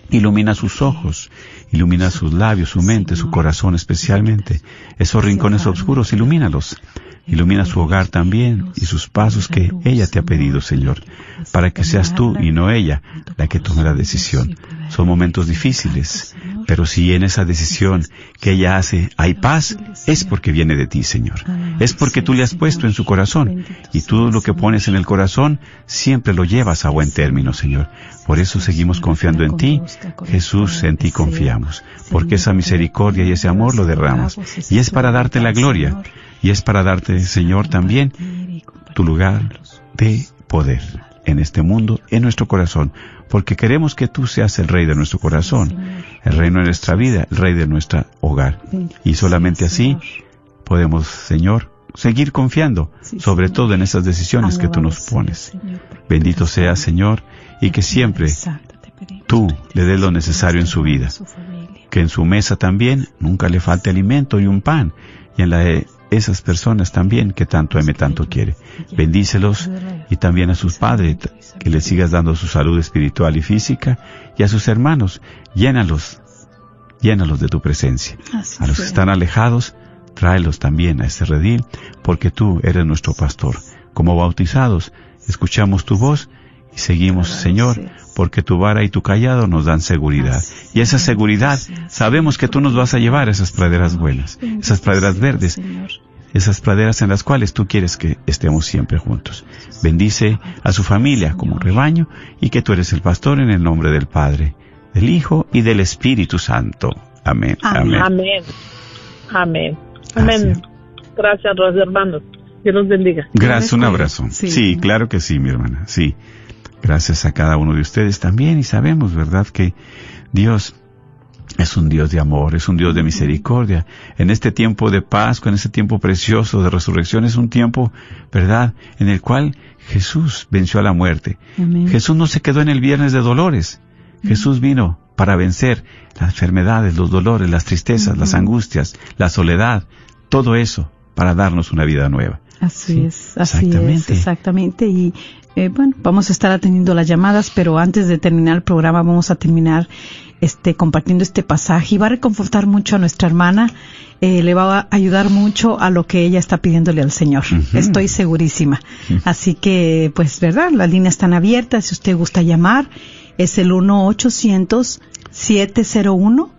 Speaker 4: Ilumina sus ojos, ilumina sus labios, su mente, su corazón especialmente. Esos rincones oscuros, ilumínalos. Ilumina su hogar también y sus pasos que ella te ha pedido, Señor, para que seas tú y no ella la que tome la decisión. Son momentos difíciles, pero si en esa decisión que ella hace hay paz, es porque viene de ti, Señor. Es porque tú le has puesto en su corazón y tú lo que pones en el corazón siempre lo llevas a buen término, Señor. Por eso seguimos confiando en ti. Jesús, en ti confiamos, porque esa misericordia y ese amor lo derramas. Y es para darte la gloria. Y es para darte, Señor, también tu lugar de poder en este mundo, en nuestro corazón, porque queremos que tú seas el rey de nuestro corazón, el reino de nuestra vida, el rey de nuestro hogar. Y solamente así podemos, Señor, seguir confiando, sobre todo en esas decisiones que tú nos pones. Bendito sea. Señor, y que siempre tú le des lo necesario en su vida. que en su mesa también nunca le falte alimento y un pan, y en la esas personas también que tanto ame, tanto quiere. Bendícelos y también a sus padres, que les sigas dando su salud espiritual y física, y a sus hermanos, llénalos, llénalos de tu presencia.
Speaker 5: Así
Speaker 4: A los que están alejados, tráelos también a este redil, porque tú eres nuestro pastor. Como bautizados, escuchamos tu voz y seguimos, Señor, porque tu vara y tu callado nos dan seguridad. Y esa seguridad, sabemos que tú nos vas a llevar a esas praderas buenas, esas praderas verdes. Esas praderas en las cuales tú quieres que estemos siempre juntos. Bendice a su familia como rebaño y que tú eres el pastor en el nombre del Padre, del Hijo y del Espíritu Santo. Amén.
Speaker 5: Amén.
Speaker 4: Amén.
Speaker 9: Amén. Amén. Gracias, los hermanos. Dios los bendiga.
Speaker 4: Gracias, un abrazo. Sí. claro que sí, mi hermana. Sí. Gracias a cada uno de ustedes también y sabemos, ¿verdad?, que Dios es un Dios de amor, es un Dios de misericordia. En este tiempo de Pascua, en este tiempo precioso de resurrección, es un tiempo, ¿verdad?, en el cual Jesús venció a la muerte.
Speaker 5: Amén.
Speaker 4: Jesús no se quedó en el viernes de dolores. Jesús vino para vencer las enfermedades, los dolores, las tristezas, las angustias, la soledad, todo eso para darnos una vida nueva.
Speaker 5: Así
Speaker 4: Sí,
Speaker 5: es, así
Speaker 4: exactamente.
Speaker 5: es, exactamente. Y eh, bueno, vamos a estar atendiendo las llamadas, pero antes de terminar el programa vamos a terminar este compartiendo este pasaje y va a reconfortar mucho a nuestra hermana, eh, le va a ayudar mucho a lo que ella está pidiéndole al Señor. Estoy segurísima. Así que, pues, verdad, las líneas están abiertas. Si usted gusta llamar, es el 1 800 701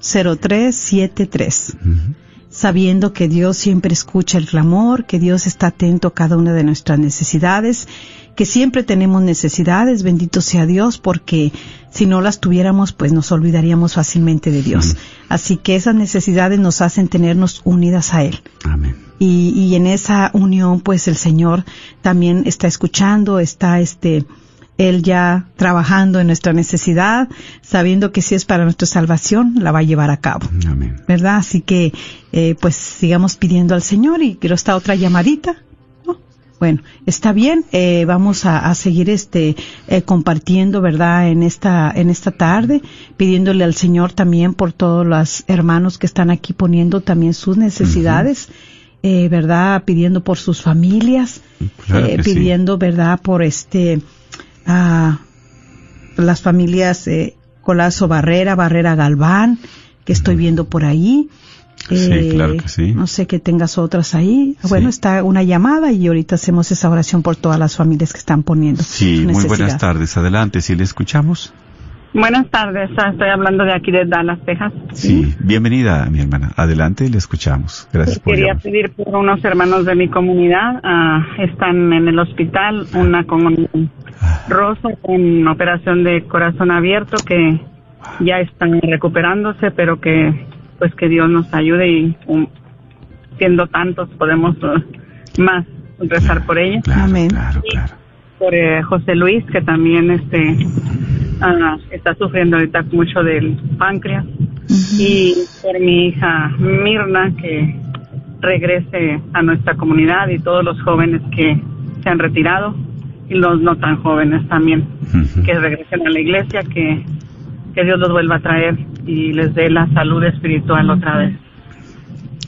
Speaker 5: 0373 1 800 701 0373
Speaker 4: Ujú.
Speaker 5: sabiendo que Dios siempre escucha el clamor, que Dios está atento a cada una de nuestras necesidades, que siempre tenemos necesidades, bendito sea Dios, porque si no las tuviéramos, pues nos olvidaríamos fácilmente de Dios. Así que esas necesidades nos hacen tenernos unidas a Él.
Speaker 4: Amén.
Speaker 5: Y, y en esa unión, pues el Señor también está escuchando, está este, Él ya trabajando en nuestra necesidad, sabiendo que si es para nuestra salvación, la va a llevar a cabo.
Speaker 4: Amén.
Speaker 5: ¿verdad? Así que, eh, pues sigamos pidiendo al Señor y quiero esta otra llamadita. ¿no? Bueno, está bien, eh, vamos a, a seguir este eh, compartiendo, ¿verdad? En esta en esta tarde, pidiéndole al Señor también por todos los hermanos que están aquí poniendo también sus necesidades, eh, ¿verdad? Pidiendo por sus familias,
Speaker 4: Claro
Speaker 5: eh,
Speaker 4: sí.
Speaker 5: pidiendo, ¿verdad? Por este a las familias eh, Colazo Barrera, Barrera Galván, que estoy viendo por ahí.
Speaker 4: Sí,
Speaker 5: Eh,
Speaker 4: claro que sí.
Speaker 5: No sé que tengas otras ahí.
Speaker 4: Sí.
Speaker 5: Bueno, está una llamada y ahorita hacemos esa oración por todas las familias que están poniendo.
Speaker 4: Sí, muy buenas tardes. Adelante, si le escuchamos.
Speaker 10: Buenas tardes, ah, estoy hablando de aquí de Dallas, Texas.
Speaker 4: Sí, bienvenida, mi hermana. Adelante, le escuchamos. Gracias por
Speaker 10: Quería
Speaker 4: llamar.
Speaker 10: pedir por unos hermanos de mi comunidad. ah, están en el hospital, una con Rosa con operación de corazón abierto que ya están recuperándose, pero que pues que Dios nos ayude y um, siendo tantos podemos uh, más rezar por ella.
Speaker 4: Claro,
Speaker 5: Amén.
Speaker 4: claro, claro.
Speaker 10: Por eh, José Luis que también este ah, está sufriendo ahorita mucho del páncreas. Y por mi hija Mirna que regrese a nuestra comunidad y todos los jóvenes que se han retirado y los no tan jóvenes también que regresen a la iglesia que, que Dios los vuelva a traer y les dé la salud espiritual otra vez.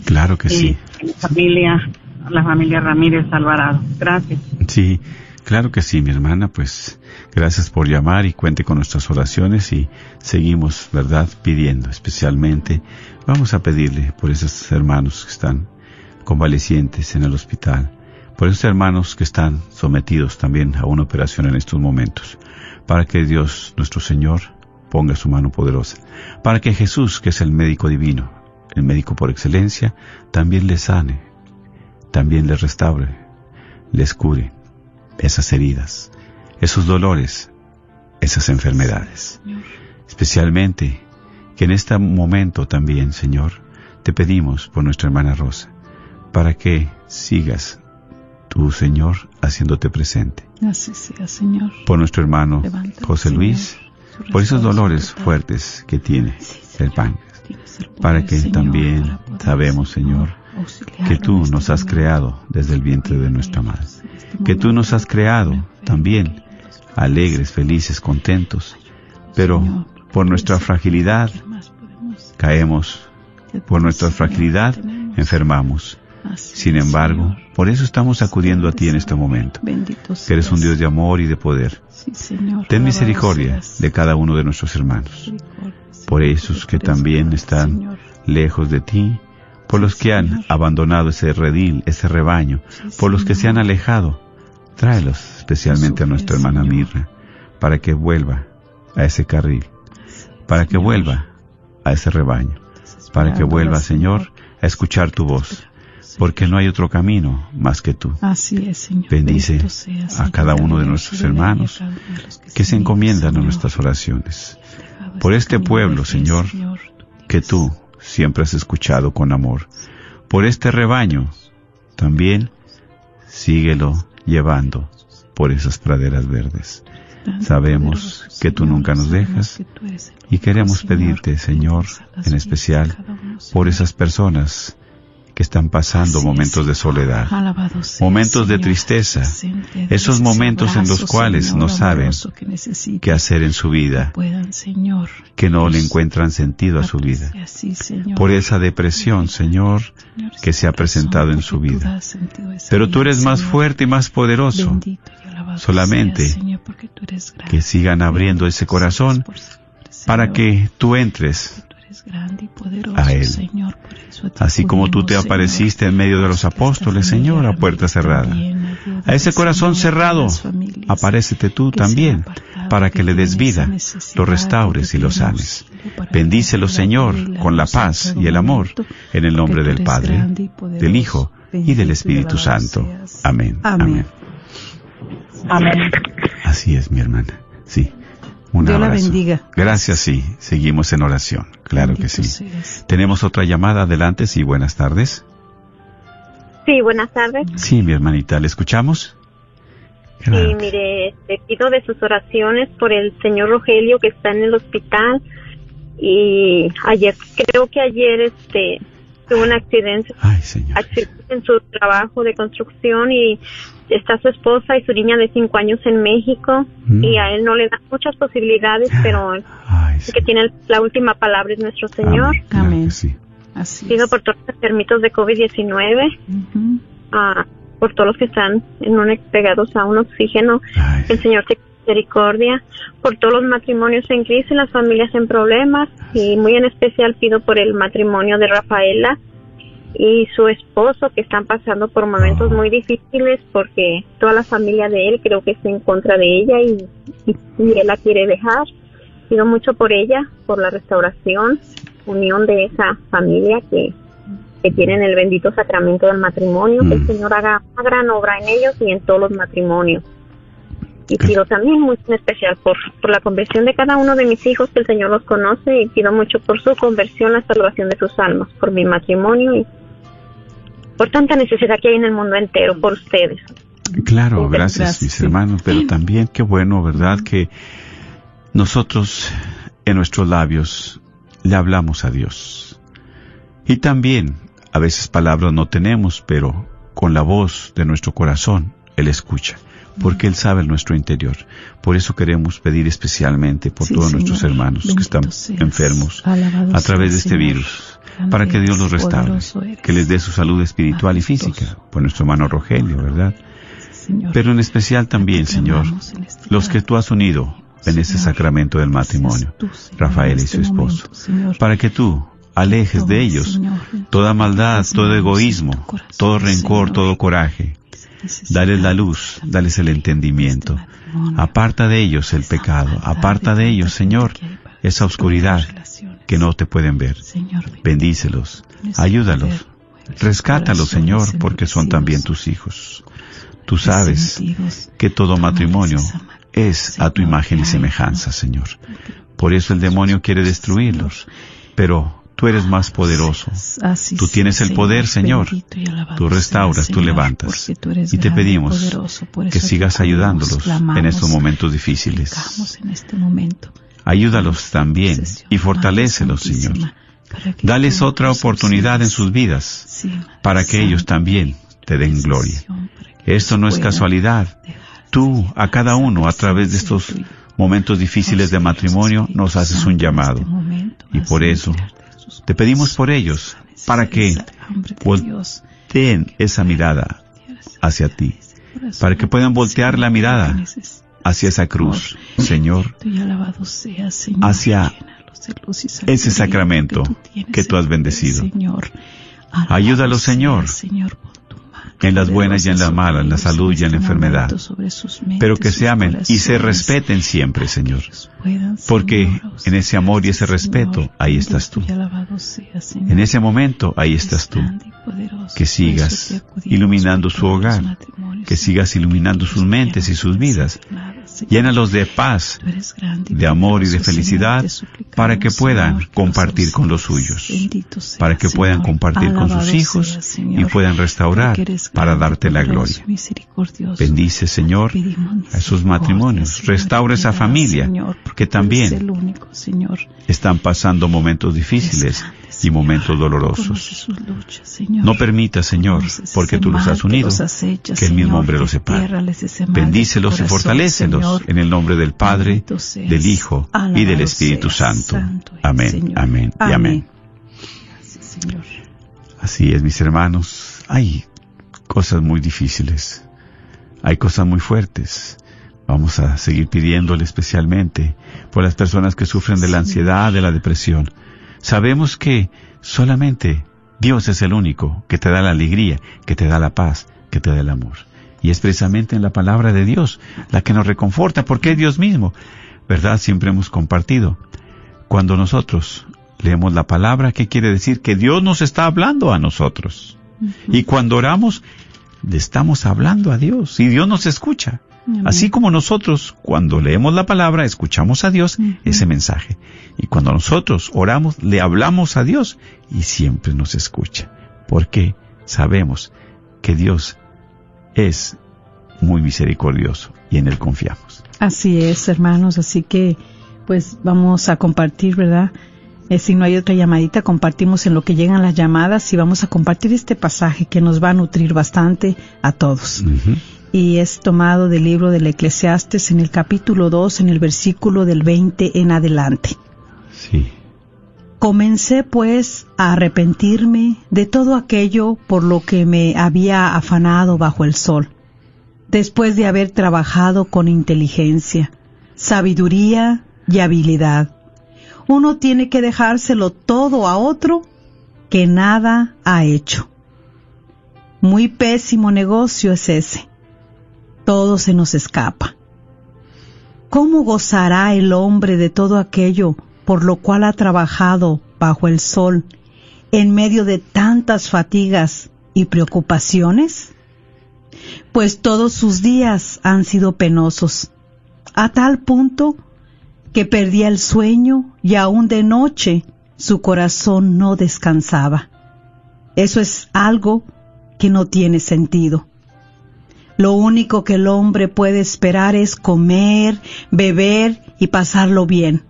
Speaker 4: Claro que sí.
Speaker 10: y la familia la familia Ramírez Alvarado. Gracias.
Speaker 4: Sí, claro que sí, mi hermana. Pues gracias por llamar y cuente con nuestras oraciones y seguimos, ¿verdad?, pidiendo especialmente. Vamos a pedirle por esos hermanos que están convalecientes en el hospital, por esos hermanos que están sometidos también a una operación en estos momentos, para que Dios, nuestro Señor, ponga su mano poderosa, para que Jesús, que es el médico divino, el médico por excelencia, también les sane, también les restaure, les cure esas heridas, esos dolores, esas enfermedades. Especialmente que en este momento también, Señor, te pedimos por nuestra hermana Rosa, para que sigas tú, Señor, haciéndote presente.
Speaker 5: Así sea, Señor.
Speaker 4: Por nuestro hermano
Speaker 5: Levanta,
Speaker 4: José Luis, por esos dolores fuertes que tiene
Speaker 5: Sí,
Speaker 4: el pan, para que también sabemos, Señor, que tú nos has creado desde el vientre de nuestra madre, que tú nos has creado también alegres, felices, contentos, pero por nuestra fragilidad caemos, por nuestra fragilidad enfermamos. Sin embargo, por eso estamos acudiendo a ti en este momento, que eres un Dios de amor y de poder. Ten misericordia de cada uno de nuestros hermanos, por esos que también están lejos de ti, por los que han abandonado ese redil, ese rebaño, por los que se han alejado. Tráelos especialmente a nuestra hermana Mirra, para que vuelva a ese carril, para que vuelva a ese rebaño, para que vuelva, Señor, a escuchar tu voz, porque no hay otro camino más que tú.
Speaker 5: Así es, Señor.
Speaker 4: Bendice a cada uno de nuestros hermanos
Speaker 5: que
Speaker 4: se encomiendan a nuestras oraciones. Por este
Speaker 5: camino
Speaker 4: pueblo, Señor, que tú siempre has escuchado con amor. Por este rebaño, también síguelo llevando por esas praderas verdes. Sabemos que tú nunca nos dejas y queremos pedirte, Señor, en especial por esas personas que están pasando momentos de soledad, momentos de tristeza, esos momentos en los cuales no saben qué hacer en su vida,
Speaker 5: puedan, Señor,
Speaker 4: que no le encuentran sentido a su vida. Por esa depresión, Señor, que se ha presentado en su vida. Pero tú eres más fuerte y más poderoso. Solamente que sigan abriendo ese corazón para que tú entres
Speaker 5: grande y poderoso,
Speaker 4: a Él.
Speaker 5: Señor, por eso a ti
Speaker 4: Así como tú te apareciste en medio de los apóstoles, Señor, a puerta cerrada. A ese corazón cerrado, aparécete tú también, para que le des vida, lo restaures y lo sanes. Bendícelo, Señor, con la paz y el amor, en el nombre del Padre, del Hijo y del Espíritu Santo. Amén.
Speaker 5: Amén.
Speaker 10: Amén.
Speaker 4: Así es, mi hermana. Sí. Un
Speaker 5: Dios la
Speaker 4: abrazo.
Speaker 5: bendiga.
Speaker 4: Gracias, sí. Seguimos en oración. Claro que sí.
Speaker 5: seas.
Speaker 4: Tenemos otra llamada. Adelante, sí. Buenas tardes.
Speaker 11: Sí, buenas tardes.
Speaker 4: Sí, mi hermanita. ¿Le escuchamos?
Speaker 11: Sí, mire, te pido de sus oraciones por el señor Rogelio que está en el hospital y ayer, creo que ayer, este, tuvo un accidente, accidente en su trabajo de construcción y está su esposa y su niña de cinco años en México
Speaker 4: Mm.
Speaker 11: y a él no le dan muchas posibilidades, pero el que tiene la última palabra es nuestro Señor.
Speaker 5: Amén.
Speaker 11: Así Pido por todos los enfermitos de COVID-19, ah, por todos los que están en un, pegados a un oxígeno, que el Señor te misericordia, por todos los matrimonios en crisis, las familias en problemas, y muy en especial pido por el matrimonio de Rafaela y su esposo que están pasando por momentos muy difíciles porque toda la familia de él creo que está en contra de ella y, y, y él la quiere dejar. Pido mucho por ella, por la restauración, unión de esa familia que, que tienen el bendito sacramento del matrimonio, que el Señor haga una gran obra en ellos y en todos los matrimonios. Y pido [laughs] también muy en especial por, por la conversión de cada uno de mis hijos, que el Señor los conoce, y pido mucho por su conversión, la salvación de sus almas, por mi matrimonio y por tanta necesidad que hay en el mundo entero, por ustedes.
Speaker 4: Claro, gracias,
Speaker 11: Gracias,
Speaker 4: mis
Speaker 11: sí.
Speaker 4: hermanos, pero [clears throat] también qué bueno, ¿verdad? Que nosotros en nuestros labios le hablamos a Dios. Y también, a veces palabras no tenemos, pero con la voz de nuestro corazón, Él escucha, porque Él sabe nuestro interior. Por eso queremos pedir especialmente por
Speaker 5: Sí,
Speaker 4: todos
Speaker 5: Señor.
Speaker 4: nuestros hermanos que están
Speaker 5: seas.
Speaker 4: enfermos
Speaker 5: Alabado
Speaker 4: a través de este
Speaker 5: Señor.
Speaker 4: virus, para que Dios los restaure, que les dé su salud espiritual y física, por nuestro hermano Rogelio, ¿verdad?
Speaker 5: Señor.
Speaker 4: Pero en especial también, Señor, los que tú has unido en ese sacramento del matrimonio, Rafael y su
Speaker 5: este
Speaker 4: esposo, para que tú alejes de ellos toda maldad, todo egoísmo, todo rencor, todo coraje. Dales la luz, dales el entendimiento. Aparta de ellos el pecado, aparta de ellos, Señor, esa oscuridad que no te pueden ver. Bendícelos, ayúdalos, rescátalos, Señor, porque son también tus hijos. Tú sabes que todo matrimonio es a tu imagen y semejanza, Señor. Por eso el demonio quiere destruirlos. Pero tú eres más poderoso.
Speaker 5: Así
Speaker 4: Tú tienes el poder, Señor. Tú restauras, tú levantas. Y te pedimos que sigas ayudándolos en estos momentos difíciles.
Speaker 5: este.
Speaker 4: Ayúdalos también y fortalécelos, Señor. Dales otra oportunidad en sus vidas para que ellos también te den gloria. Esto no es casualidad. Tú, a cada uno, a través de estos momentos difíciles de matrimonio, nos haces un llamado. Y por eso, te pedimos por ellos, para que volteen esa mirada hacia ti, para que puedan voltear la mirada hacia esa cruz, Señor, hacia ese sacramento que tú has bendecido. Ayúdalo, Señor, en las buenas y en las malas, en la salud y en la enfermedad. Pero que se amen y se respeten siempre, Señor. Porque en ese amor y ese respeto, ahí estás tú. En ese momento, ahí estás tú. Que sigas iluminando su hogar, que sigas iluminando sus mentes y sus vidas. Llénalos de paz, de amor y de felicidad para que puedan compartir con los suyos, para que puedan compartir con sus hijos y puedan restaurar para darte la gloria. Bendice, Señor, a esos matrimonios. Restaura esa familia que también están pasando momentos difíciles y momentos dolorosos. No permita, Señor, porque tú los has unido, que el mismo hombre los separe. Bendícelos y fortalécelos en el nombre del Padre, del Hijo y del Espíritu Santo. Amén, amén y amén. Así es, mis hermanos. Hay cosas muy difíciles. Hay cosas muy fuertes. Vamos a seguir pidiéndole especialmente por las personas que sufren de la ansiedad, de la depresión. Sabemos que solamente Dios es el único que te da la alegría, que te da la paz, que te da el amor. Y es precisamente en la palabra de Dios la que nos reconforta, porque es Dios mismo. ¿Verdad? Siempre hemos compartido. Cuando nosotros leemos la palabra, ¿qué quiere decir? Que Dios nos está hablando a nosotros. Y cuando oramos, le estamos hablando a Dios y Dios nos escucha. Así como nosotros, cuando leemos la palabra, escuchamos a Dios ese mensaje. Y cuando nosotros oramos, le hablamos a Dios y siempre nos escucha. Porque sabemos que Dios es muy misericordioso y en Él confiamos.
Speaker 5: Así es, hermanos. Así que, pues vamos a compartir, ¿verdad? Eh, si no hay otra llamadita, compartimos en lo que llegan las llamadas y vamos a compartir este pasaje que nos va a nutrir bastante a todos. Y es tomado del libro del Eclesiastes en el capítulo 2, en el versículo del 20 en adelante.
Speaker 4: Sí.
Speaker 5: Comencé pues a arrepentirme de todo aquello por lo que me había afanado bajo el sol, después de haber trabajado con inteligencia, sabiduría y habilidad uno tiene que dejárselo todo a otro que nada ha hecho. Muy pésimo negocio es ese. Todo se nos escapa. ¿Cómo gozará el hombre de todo aquello por lo cual ha trabajado bajo el sol en medio de tantas fatigas y preocupaciones? Pues todos sus días han sido penosos, a tal punto que perdía el sueño y aún de noche su corazón no descansaba. Eso es algo que no tiene sentido. Lo único que el hombre puede esperar es comer, beber y pasarlo bien.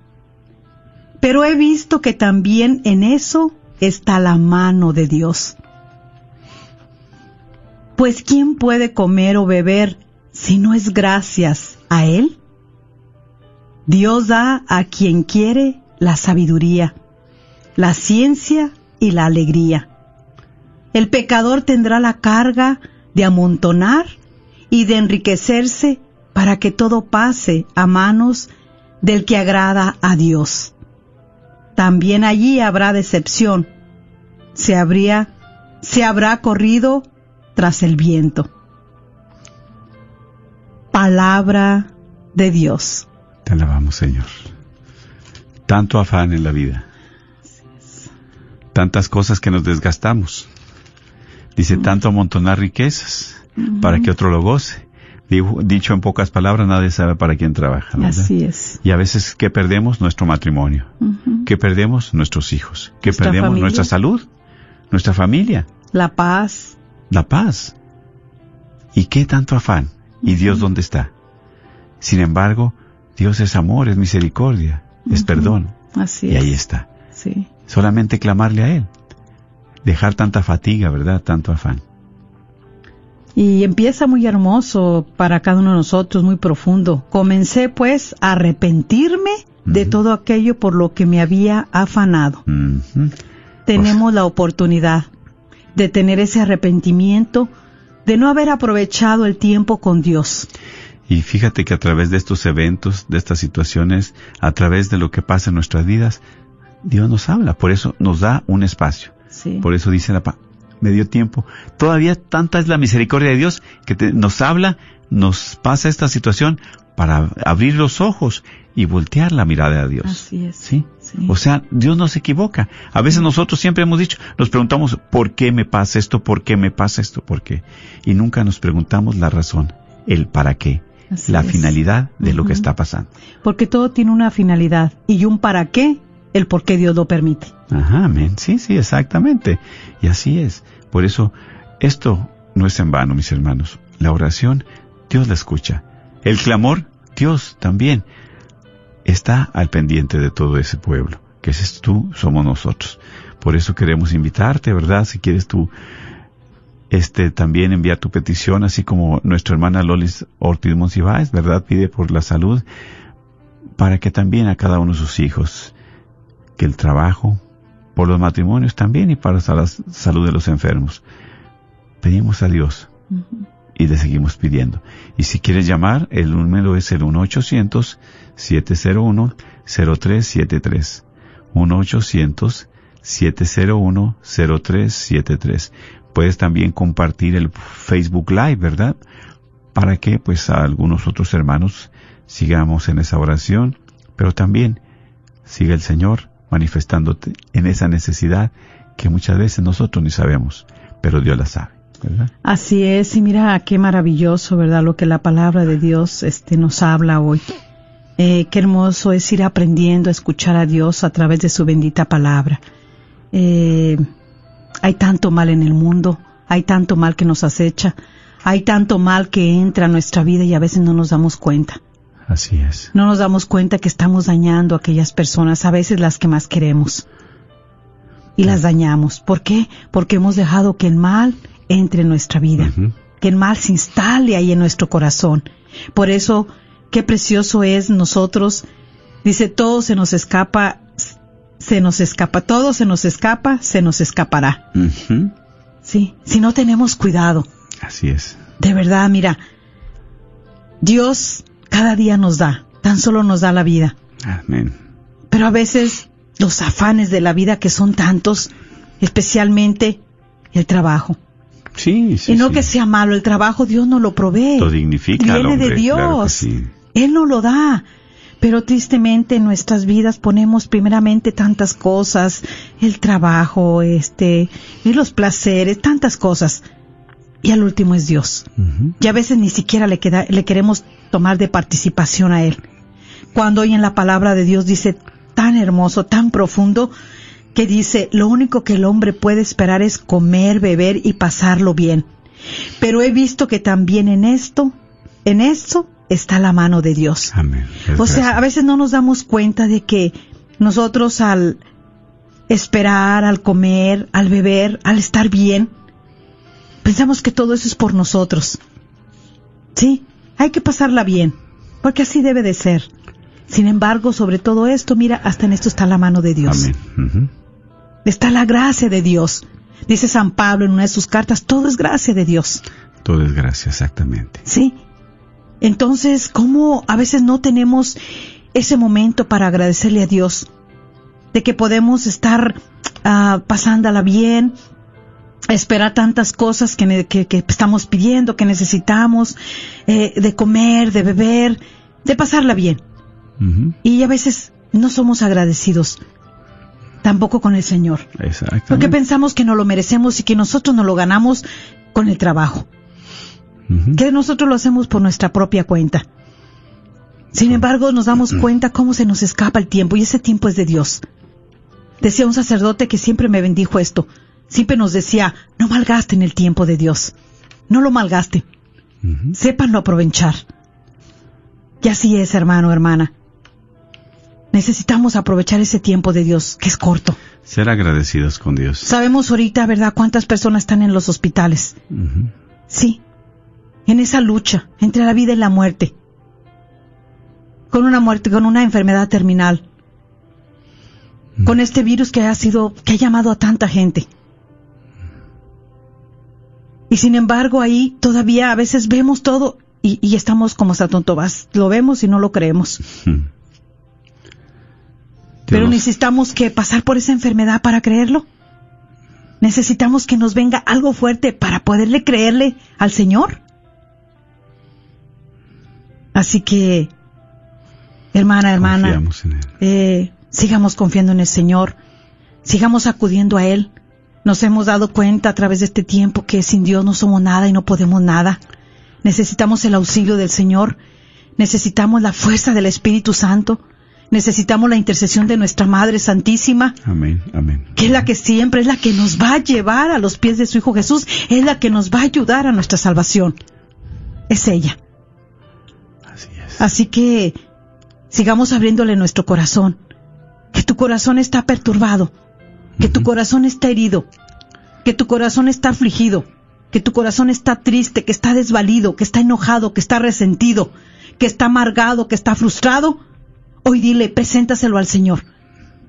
Speaker 5: Pero he visto que también en eso está la mano de Dios. Pues ¿quién puede comer o beber si no es gracias a Él? Dios da a quien quiere la sabiduría, la ciencia y la alegría. El pecador tendrá la carga de amontonar y de enriquecerse para que todo pase a manos del que agrada a Dios. También allí habrá decepción. Se habría, se habrá corrido tras el viento. Palabra de Dios.
Speaker 4: Te alabamos, Señor. Tanto afán en la vida. Tantas cosas que nos desgastamos. Dice, tanto amontonar riquezas para que otro lo goce. Dicho en pocas palabras, nadie sabe para quién trabaja.
Speaker 5: Así es.
Speaker 4: Y a veces, ¿qué perdemos? Nuestro matrimonio. ¿Qué perdemos? Nuestros hijos. ¿Qué
Speaker 5: Nuestra
Speaker 4: perdemos?
Speaker 5: familia.
Speaker 4: Nuestra salud. Nuestra familia.
Speaker 5: La paz.
Speaker 4: La paz. ¿Y qué tanto afán? ¿Y Dios dónde está? Sin embargo, Dios es amor, es misericordia, es perdón.
Speaker 5: Así
Speaker 4: Y
Speaker 5: es.
Speaker 4: ahí está.
Speaker 5: Sí.
Speaker 4: Solamente clamarle a Él. Dejar tanta fatiga, ¿verdad? Tanto afán.
Speaker 5: Y empieza muy hermoso para cada uno de nosotros, muy profundo. Comencé pues a arrepentirme de todo aquello por lo que me había afanado. Tenemos la oportunidad de tener ese arrepentimiento, de no haber aprovechado el tiempo con Dios.
Speaker 4: Y fíjate que a través de estos eventos, de estas situaciones, a través de lo que pasa en nuestras vidas, Dios nos habla. Por eso nos da un espacio.
Speaker 5: Sí.
Speaker 4: Por eso dice la me dio tiempo. Todavía tanta es la misericordia de Dios que te- nos habla, nos pasa esta situación para abrir los ojos y voltear la mirada a Dios.
Speaker 5: Así es.
Speaker 4: ¿Sí?
Speaker 5: Sí.
Speaker 4: O sea, Dios no se equivoca. A veces nosotros siempre hemos dicho, nos preguntamos, ¿por qué me pasa esto? ¿Por qué me pasa esto? ¿Por qué? Y nunca nos preguntamos la razón, el para qué,
Speaker 5: Así
Speaker 4: la
Speaker 5: es.
Speaker 4: finalidad de lo que está pasando.
Speaker 5: Porque todo tiene una finalidad y un para qué, el por qué Dios lo permite.
Speaker 4: Ajá, amén. Sí, sí, exactamente. Y así es. Por eso, esto no es en vano, mis hermanos. La oración, Dios la escucha. El clamor, Dios también está al pendiente de todo ese pueblo. Que ese es tú, somos nosotros. Por eso queremos invitarte, ¿verdad? Si quieres tú, este, también enviar tu petición, así como nuestra hermana Lolis Ortiz Monsiváis, ¿verdad? Pide por la salud, para que también a cada uno de sus hijos, que el trabajo, por los matrimonios también y para la salud de los enfermos. Pedimos a Dios y le seguimos pidiendo. Y si quieres llamar, el número es el 1-800-701-0373. 1-800-701-0373. Puedes también compartir el Facebook Live, ¿verdad? Para que pues a algunos otros hermanos sigamos en esa oración, pero también siga el Señor manifestándote en esa necesidad que muchas veces nosotros ni sabemos, pero Dios la sabe, ¿verdad?
Speaker 5: Así es, y mira qué maravilloso, ¿verdad? Lo que la palabra de Dios este, nos habla hoy. Eh, qué hermoso es ir aprendiendo a escuchar a Dios a través de su bendita palabra. Eh, hay tanto mal en el mundo, hay tanto mal que nos acecha, hay tanto mal que entra a nuestra vida y a veces no nos damos cuenta.
Speaker 4: Así es.
Speaker 5: No nos damos cuenta que estamos dañando a aquellas personas, a veces las que más queremos. Y las dañamos. ¿Por qué? Porque hemos dejado que el mal entre en nuestra vida, que el mal se instale ahí en nuestro corazón. Por eso, qué precioso es nosotros, dice, todo se nos escapa, se nos escapa, todo se nos escapa, se nos escapará. Sí, si no tenemos cuidado.
Speaker 4: Así es.
Speaker 5: De verdad, mira, Dios cada día nos da, tan solo nos da la vida.
Speaker 4: Amén.
Speaker 5: Pero a veces los afanes de la vida que son tantos, especialmente el trabajo.
Speaker 4: Sí, sí.
Speaker 5: y no
Speaker 4: sí.
Speaker 5: que sea malo, el trabajo Dios no lo provee.
Speaker 4: Lo dignifica al
Speaker 5: Viene de
Speaker 4: hombre, claro que
Speaker 5: Dios.
Speaker 4: sí.
Speaker 5: Él no lo da. Pero tristemente en nuestras vidas ponemos primeramente tantas cosas, el trabajo, este, y los placeres, tantas cosas. Y al último es Dios. Y a veces ni siquiera le, queda, le queremos tomar de participación a Él. Cuando hoy en la palabra de Dios dice tan hermoso, tan profundo, que dice, lo único que el hombre puede esperar es comer, beber y pasarlo bien. Pero he visto que también en esto, en esto está la mano de Dios.
Speaker 4: Amén.
Speaker 5: O sea, a veces no nos damos cuenta de que nosotros al esperar, al comer, al beber, al estar bien, pensamos que todo eso es por nosotros. Sí, hay que pasarla bien, porque así debe de ser. Sin embargo, sobre todo esto, mira, hasta en esto está la mano de Dios.
Speaker 4: Amén.
Speaker 5: Está la gracia de Dios. Dice San Pablo en una de sus cartas, todo es gracia de Dios.
Speaker 4: Todo es gracia, exactamente.
Speaker 5: Sí. Entonces, ¿cómo a veces no tenemos ese momento para agradecerle a Dios? De que podemos estar ah, pasándola bien, esperar tantas cosas que, ne- que- que estamos pidiendo, que necesitamos, eh, de comer, de beber, de pasarla bien. Y a veces no somos agradecidos, tampoco con el Señor. Porque pensamos que no lo merecemos y que nosotros no lo ganamos con el trabajo. Que nosotros lo hacemos por nuestra propia cuenta. Sin embargo, nos damos cuenta cómo se nos escapa el tiempo y ese tiempo es de Dios. Decía un sacerdote que siempre me bendijo esto. Siempre nos decía, no malgasten el tiempo de Dios. No lo malgasten. Sépanlo aprovechar. Y así es, hermano, hermana. Necesitamos aprovechar ese tiempo de Dios, que es corto.
Speaker 4: Ser agradecidos con Dios.
Speaker 5: Sabemos ahorita, ¿verdad?, cuántas personas están en los hospitales. Sí, en esa lucha entre la vida y la muerte. Con una muerte, con una enfermedad terminal. Con este virus que ha sido, que ha llamado a tanta gente. Y sin embargo, ahí todavía a veces vemos todo y, y estamos como Satón Tomás. Lo vemos y no lo creemos. Pero
Speaker 4: Dios.
Speaker 5: necesitamos que pasar por esa enfermedad para creerlo. Necesitamos que nos venga algo fuerte para poderle creerle al Señor. Así que, hermana, hermana, eh, sigamos confiando en el Señor, sigamos acudiendo a Él. Nos hemos dado cuenta a través de este tiempo que sin Dios no somos nada y no podemos nada. Necesitamos el auxilio del Señor, necesitamos la fuerza del Espíritu Santo, necesitamos la intercesión de nuestra Madre Santísima,
Speaker 4: Amén, amén.
Speaker 5: que es la que siempre es la que nos va a llevar a los pies de su Hijo Jesús, es la que nos va a ayudar a nuestra salvación. Es ella. Así que sigamos abriéndole nuestro corazón. Que tu corazón está perturbado, que tu corazón está herido, que tu corazón está afligido, que tu corazón está triste, que está desvalido, que está enojado, que está resentido, que está amargado, que está frustrado. Hoy dile, preséntaselo al Señor.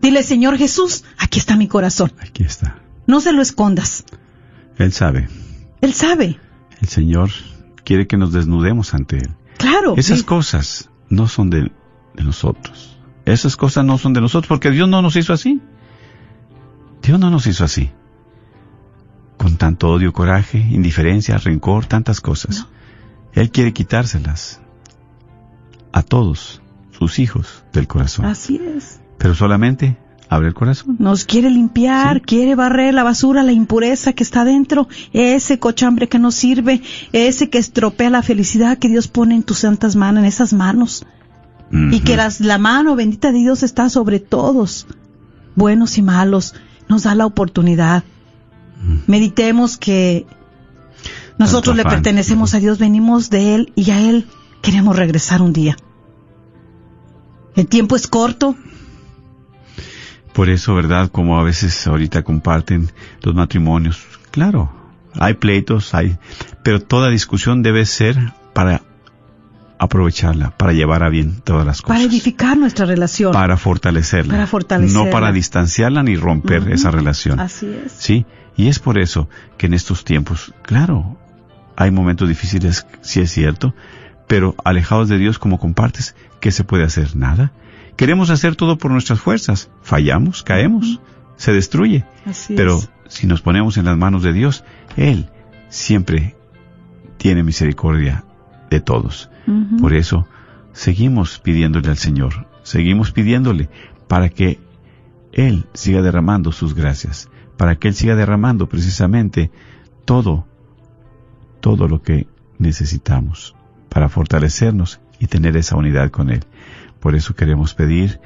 Speaker 5: Dile, Señor Jesús, aquí está mi corazón.
Speaker 4: Aquí está.
Speaker 5: No se lo escondas.
Speaker 4: Él sabe.
Speaker 5: Él sabe.
Speaker 4: El Señor quiere que nos desnudemos ante Él.
Speaker 5: Claro.
Speaker 4: Esas
Speaker 5: sí.
Speaker 4: cosas no son de, de nosotros. Esas cosas no son de nosotros porque Dios no nos hizo así. Dios no nos hizo así. Con tanto odio, coraje, indiferencia, rencor, tantas cosas. Él quiere quitárselas a todos sus hijos del corazón.
Speaker 5: Así es.
Speaker 4: Pero solamente abre el corazón.
Speaker 5: Nos quiere limpiar, quiere barrer la basura, la impureza que está dentro, ese cochambre que no sirve, ese que estropea la felicidad que Dios pone en tus santas manos, en esas manos. Y que las- la mano bendita de Dios está sobre todos, buenos y malos. Nos da la oportunidad. Meditemos que nosotros le pertenecemos a Dios, venimos de Él y a Él queremos regresar un día. El tiempo es corto,
Speaker 4: Por eso, ¿verdad? Como a veces ahorita comparten los matrimonios. Claro, hay pleitos, hay, pero toda discusión debe ser para aprovecharla, para llevar a bien todas las cosas,
Speaker 5: para edificar nuestra relación.
Speaker 4: para fortalecerla,
Speaker 5: Para fortalecerla.
Speaker 4: no para distanciarla ni romper esa relación.
Speaker 5: Así es.
Speaker 4: Sí, y es por eso que en estos tiempos, claro, hay momentos difíciles, sí es cierto, pero alejados de Dios como compartes, ¿qué se puede hacer? Nada. Queremos hacer todo por nuestras fuerzas, fallamos, caemos, se destruye.
Speaker 5: Así
Speaker 4: pero
Speaker 5: es.
Speaker 4: si nos ponemos en las manos de Dios, Él siempre tiene misericordia de todos. Por eso seguimos pidiéndole al Señor, seguimos pidiéndole para que Él siga derramando sus gracias, para que Él siga derramando precisamente todo, todo lo que necesitamos para fortalecernos y tener esa unidad con Él. Por eso queremos pedir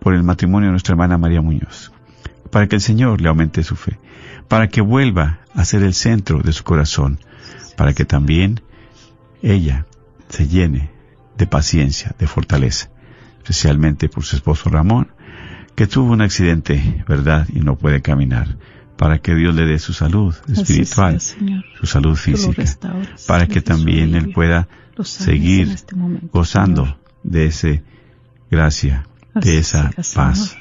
Speaker 4: por el matrimonio de nuestra hermana María Muñoz, para que el Señor le aumente su fe, para que vuelva a ser el centro de su corazón, para que también ella se llene de paciencia, de fortaleza, especialmente por su esposo Ramón, que tuvo un accidente, ¿verdad? Y no puede caminar, para que Dios le dé su salud espiritual,
Speaker 5: sea,
Speaker 4: su salud física, para que también él pueda seguir
Speaker 5: este momento,
Speaker 4: gozando
Speaker 5: Señor.
Speaker 4: de ese gracia,
Speaker 5: Así
Speaker 4: de esa
Speaker 5: sea,
Speaker 4: paz.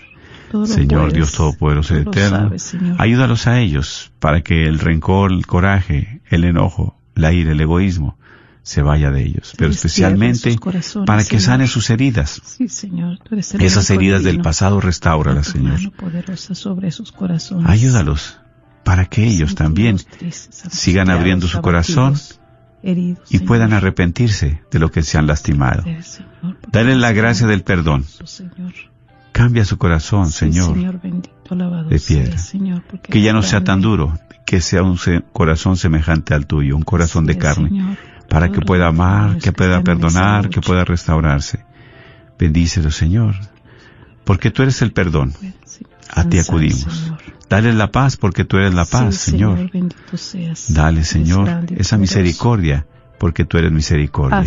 Speaker 4: Señor
Speaker 5: puedes.
Speaker 4: Dios Todopoderoso y Eterno,
Speaker 5: sabes,
Speaker 4: ayúdalos a ellos para que el rencor, el coraje, el enojo, la ira, el egoísmo se vaya de ellos, pero especialmente
Speaker 5: sus
Speaker 4: para que
Speaker 5: Señor.
Speaker 4: sane sus heridas.
Speaker 5: Sí, Señor. Tú eres el
Speaker 4: Esas heridas del pasado, restáuralas, Señor.
Speaker 5: sobre esos corazones.
Speaker 4: Ayúdalos para que ellos también
Speaker 5: tristes,
Speaker 4: sigan abriendo su corazón
Speaker 5: heridos,
Speaker 4: y
Speaker 5: Señor.
Speaker 4: puedan arrepentirse de lo que se han lastimado. Dale la gracia del perdón.
Speaker 5: Señor.
Speaker 4: Cambia su corazón,
Speaker 5: Sí,
Speaker 4: Señor,
Speaker 5: bendito,
Speaker 4: de piedra. Que ya no sea tan duro, que sea un corazón semejante al tuyo, un corazón de carne. Para que pueda amar, que pueda perdonar, que pueda restaurarse. Bendícelo, Señor, porque tú eres el perdón. A ti acudimos. Dale la paz porque tú eres la paz, Señor. Dale, Señor, esa misericordia porque tú eres misericordia.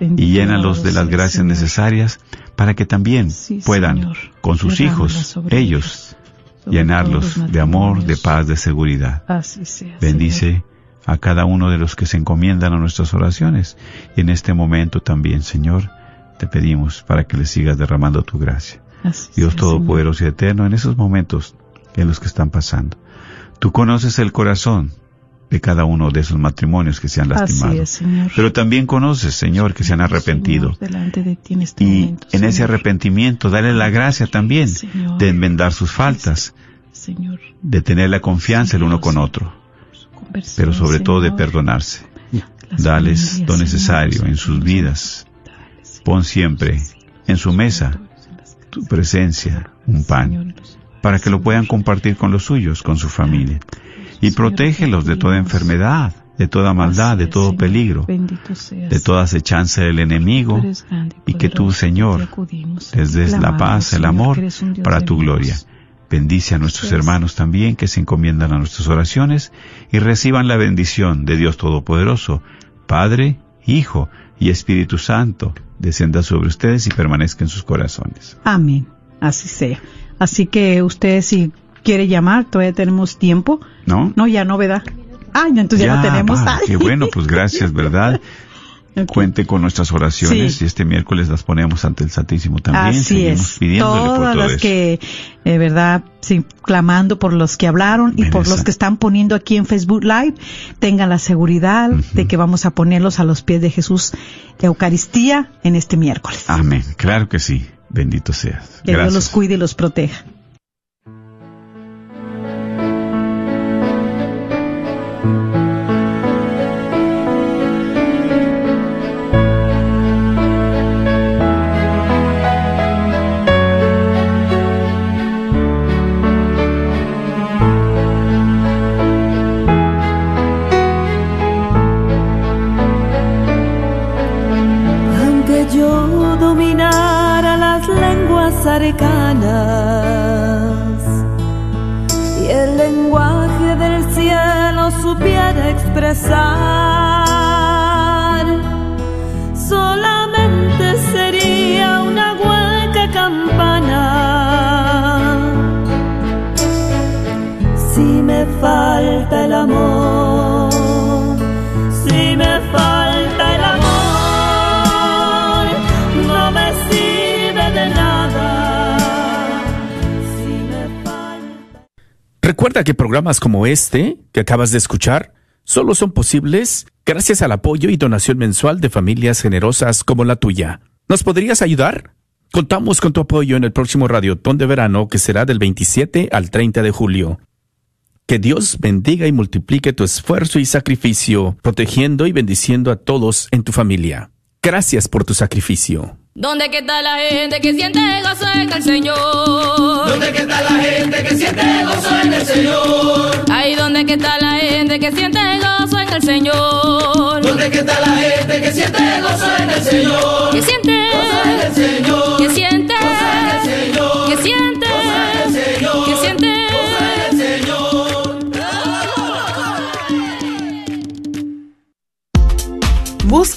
Speaker 4: Y llénalos de las gracias necesarias para que también puedan, con sus hijos, ellos, llenarlos de amor, de paz, de seguridad. Bendice a cada uno de los que se encomiendan a nuestras oraciones. Y en este momento también, Señor, te pedimos para que le sigas derramando tu gracia.
Speaker 3: Así
Speaker 4: Dios Todopoderoso y Eterno, en esos momentos en los que están pasando. Tú conoces el corazón de cada uno de esos matrimonios que se han
Speaker 3: Así
Speaker 4: lastimado.
Speaker 3: es, Señor.
Speaker 4: Pero también conoces, Señor, que se han arrepentido.
Speaker 3: Señor, de ti en este
Speaker 4: Y
Speaker 3: momento,
Speaker 4: en ese arrepentimiento, dale la gracia también de enmendar sus faltas,
Speaker 3: Señor,
Speaker 4: de tener la confianza el uno con otro, pero sobre todo de perdonarse. Dales lo necesario en sus vidas. Pon siempre en su mesa tu presencia, un pan, para que lo puedan compartir con los suyos, con su familia. Y protégelos de toda enfermedad, de toda maldad, de todo peligro, de toda acechanza del enemigo, y que tú, Señor, les des la paz, el amor para tu gloria. Bendice a nuestros hermanos también que se encomiendan a nuestras oraciones y reciban la bendición de Dios Todopoderoso, Padre, Hijo y Espíritu Santo, descienda sobre ustedes y permanezca en sus corazones.
Speaker 3: Amén. Así sea. Así que usted si quiere llamar, todavía tenemos tiempo.
Speaker 4: ¿No?
Speaker 3: No, ya no, ¿verdad? Ah, ya, entonces ya, no tenemos. Ay.
Speaker 4: Qué bueno, pues gracias, ¿verdad? [laughs] Cuente con nuestras oraciones
Speaker 3: Sí.
Speaker 4: y este miércoles las ponemos ante el Santísimo también.
Speaker 3: Así
Speaker 4: Seguimos
Speaker 3: es.
Speaker 4: pidiéndole por
Speaker 3: Todas
Speaker 4: todo
Speaker 3: las
Speaker 4: eso.
Speaker 3: que, eh, verdad, sí, clamando por los que hablaron y por los que están poniendo aquí en Facebook Live, tengan la seguridad de que vamos a ponerlos a los pies de Jesús Eucaristía en este miércoles.
Speaker 4: Amén. Claro que sí. Bendito seas.
Speaker 3: Que Dios los cuide y los proteja.
Speaker 12: Programas como este, que acabas de escuchar, solo son posibles gracias al apoyo y donación mensual de familias generosas como la tuya. ¿Nos podrías ayudar? Contamos con tu apoyo en el próximo Radiotón de Verano que será del 27 al 30 de julio. Que Dios bendiga y multiplique tu esfuerzo y sacrificio, protegiendo y bendiciendo a todos en tu familia. Gracias por tu sacrificio.
Speaker 13: ¿Dónde que está la gente que siente gozo en el Señor?
Speaker 14: ¿Dónde que está la gente que siente gozo en el Señor?
Speaker 13: Ahí donde que está la gente que siente gozo en el Señor.
Speaker 14: ¿Dónde que está la gente que siente gozo en el Señor?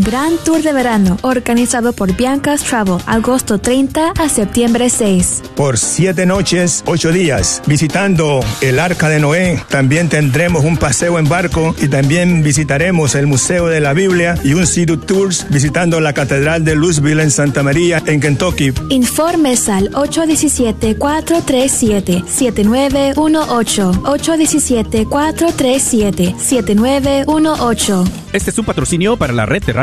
Speaker 15: Gran Tour de Verano, organizado por Bianca's Travel, agosto 30 a septiembre 6.
Speaker 16: Por siete noches, ocho días, visitando el Arca de Noé. También tendremos un paseo en barco y también visitaremos el Museo de la Biblia y un City Tours visitando la Catedral de Louisville en Santa María, en Kentucky.
Speaker 15: Informes al 817-437-7918. 817-437-7918.
Speaker 12: Este es un patrocinio para la red de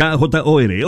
Speaker 2: KJOR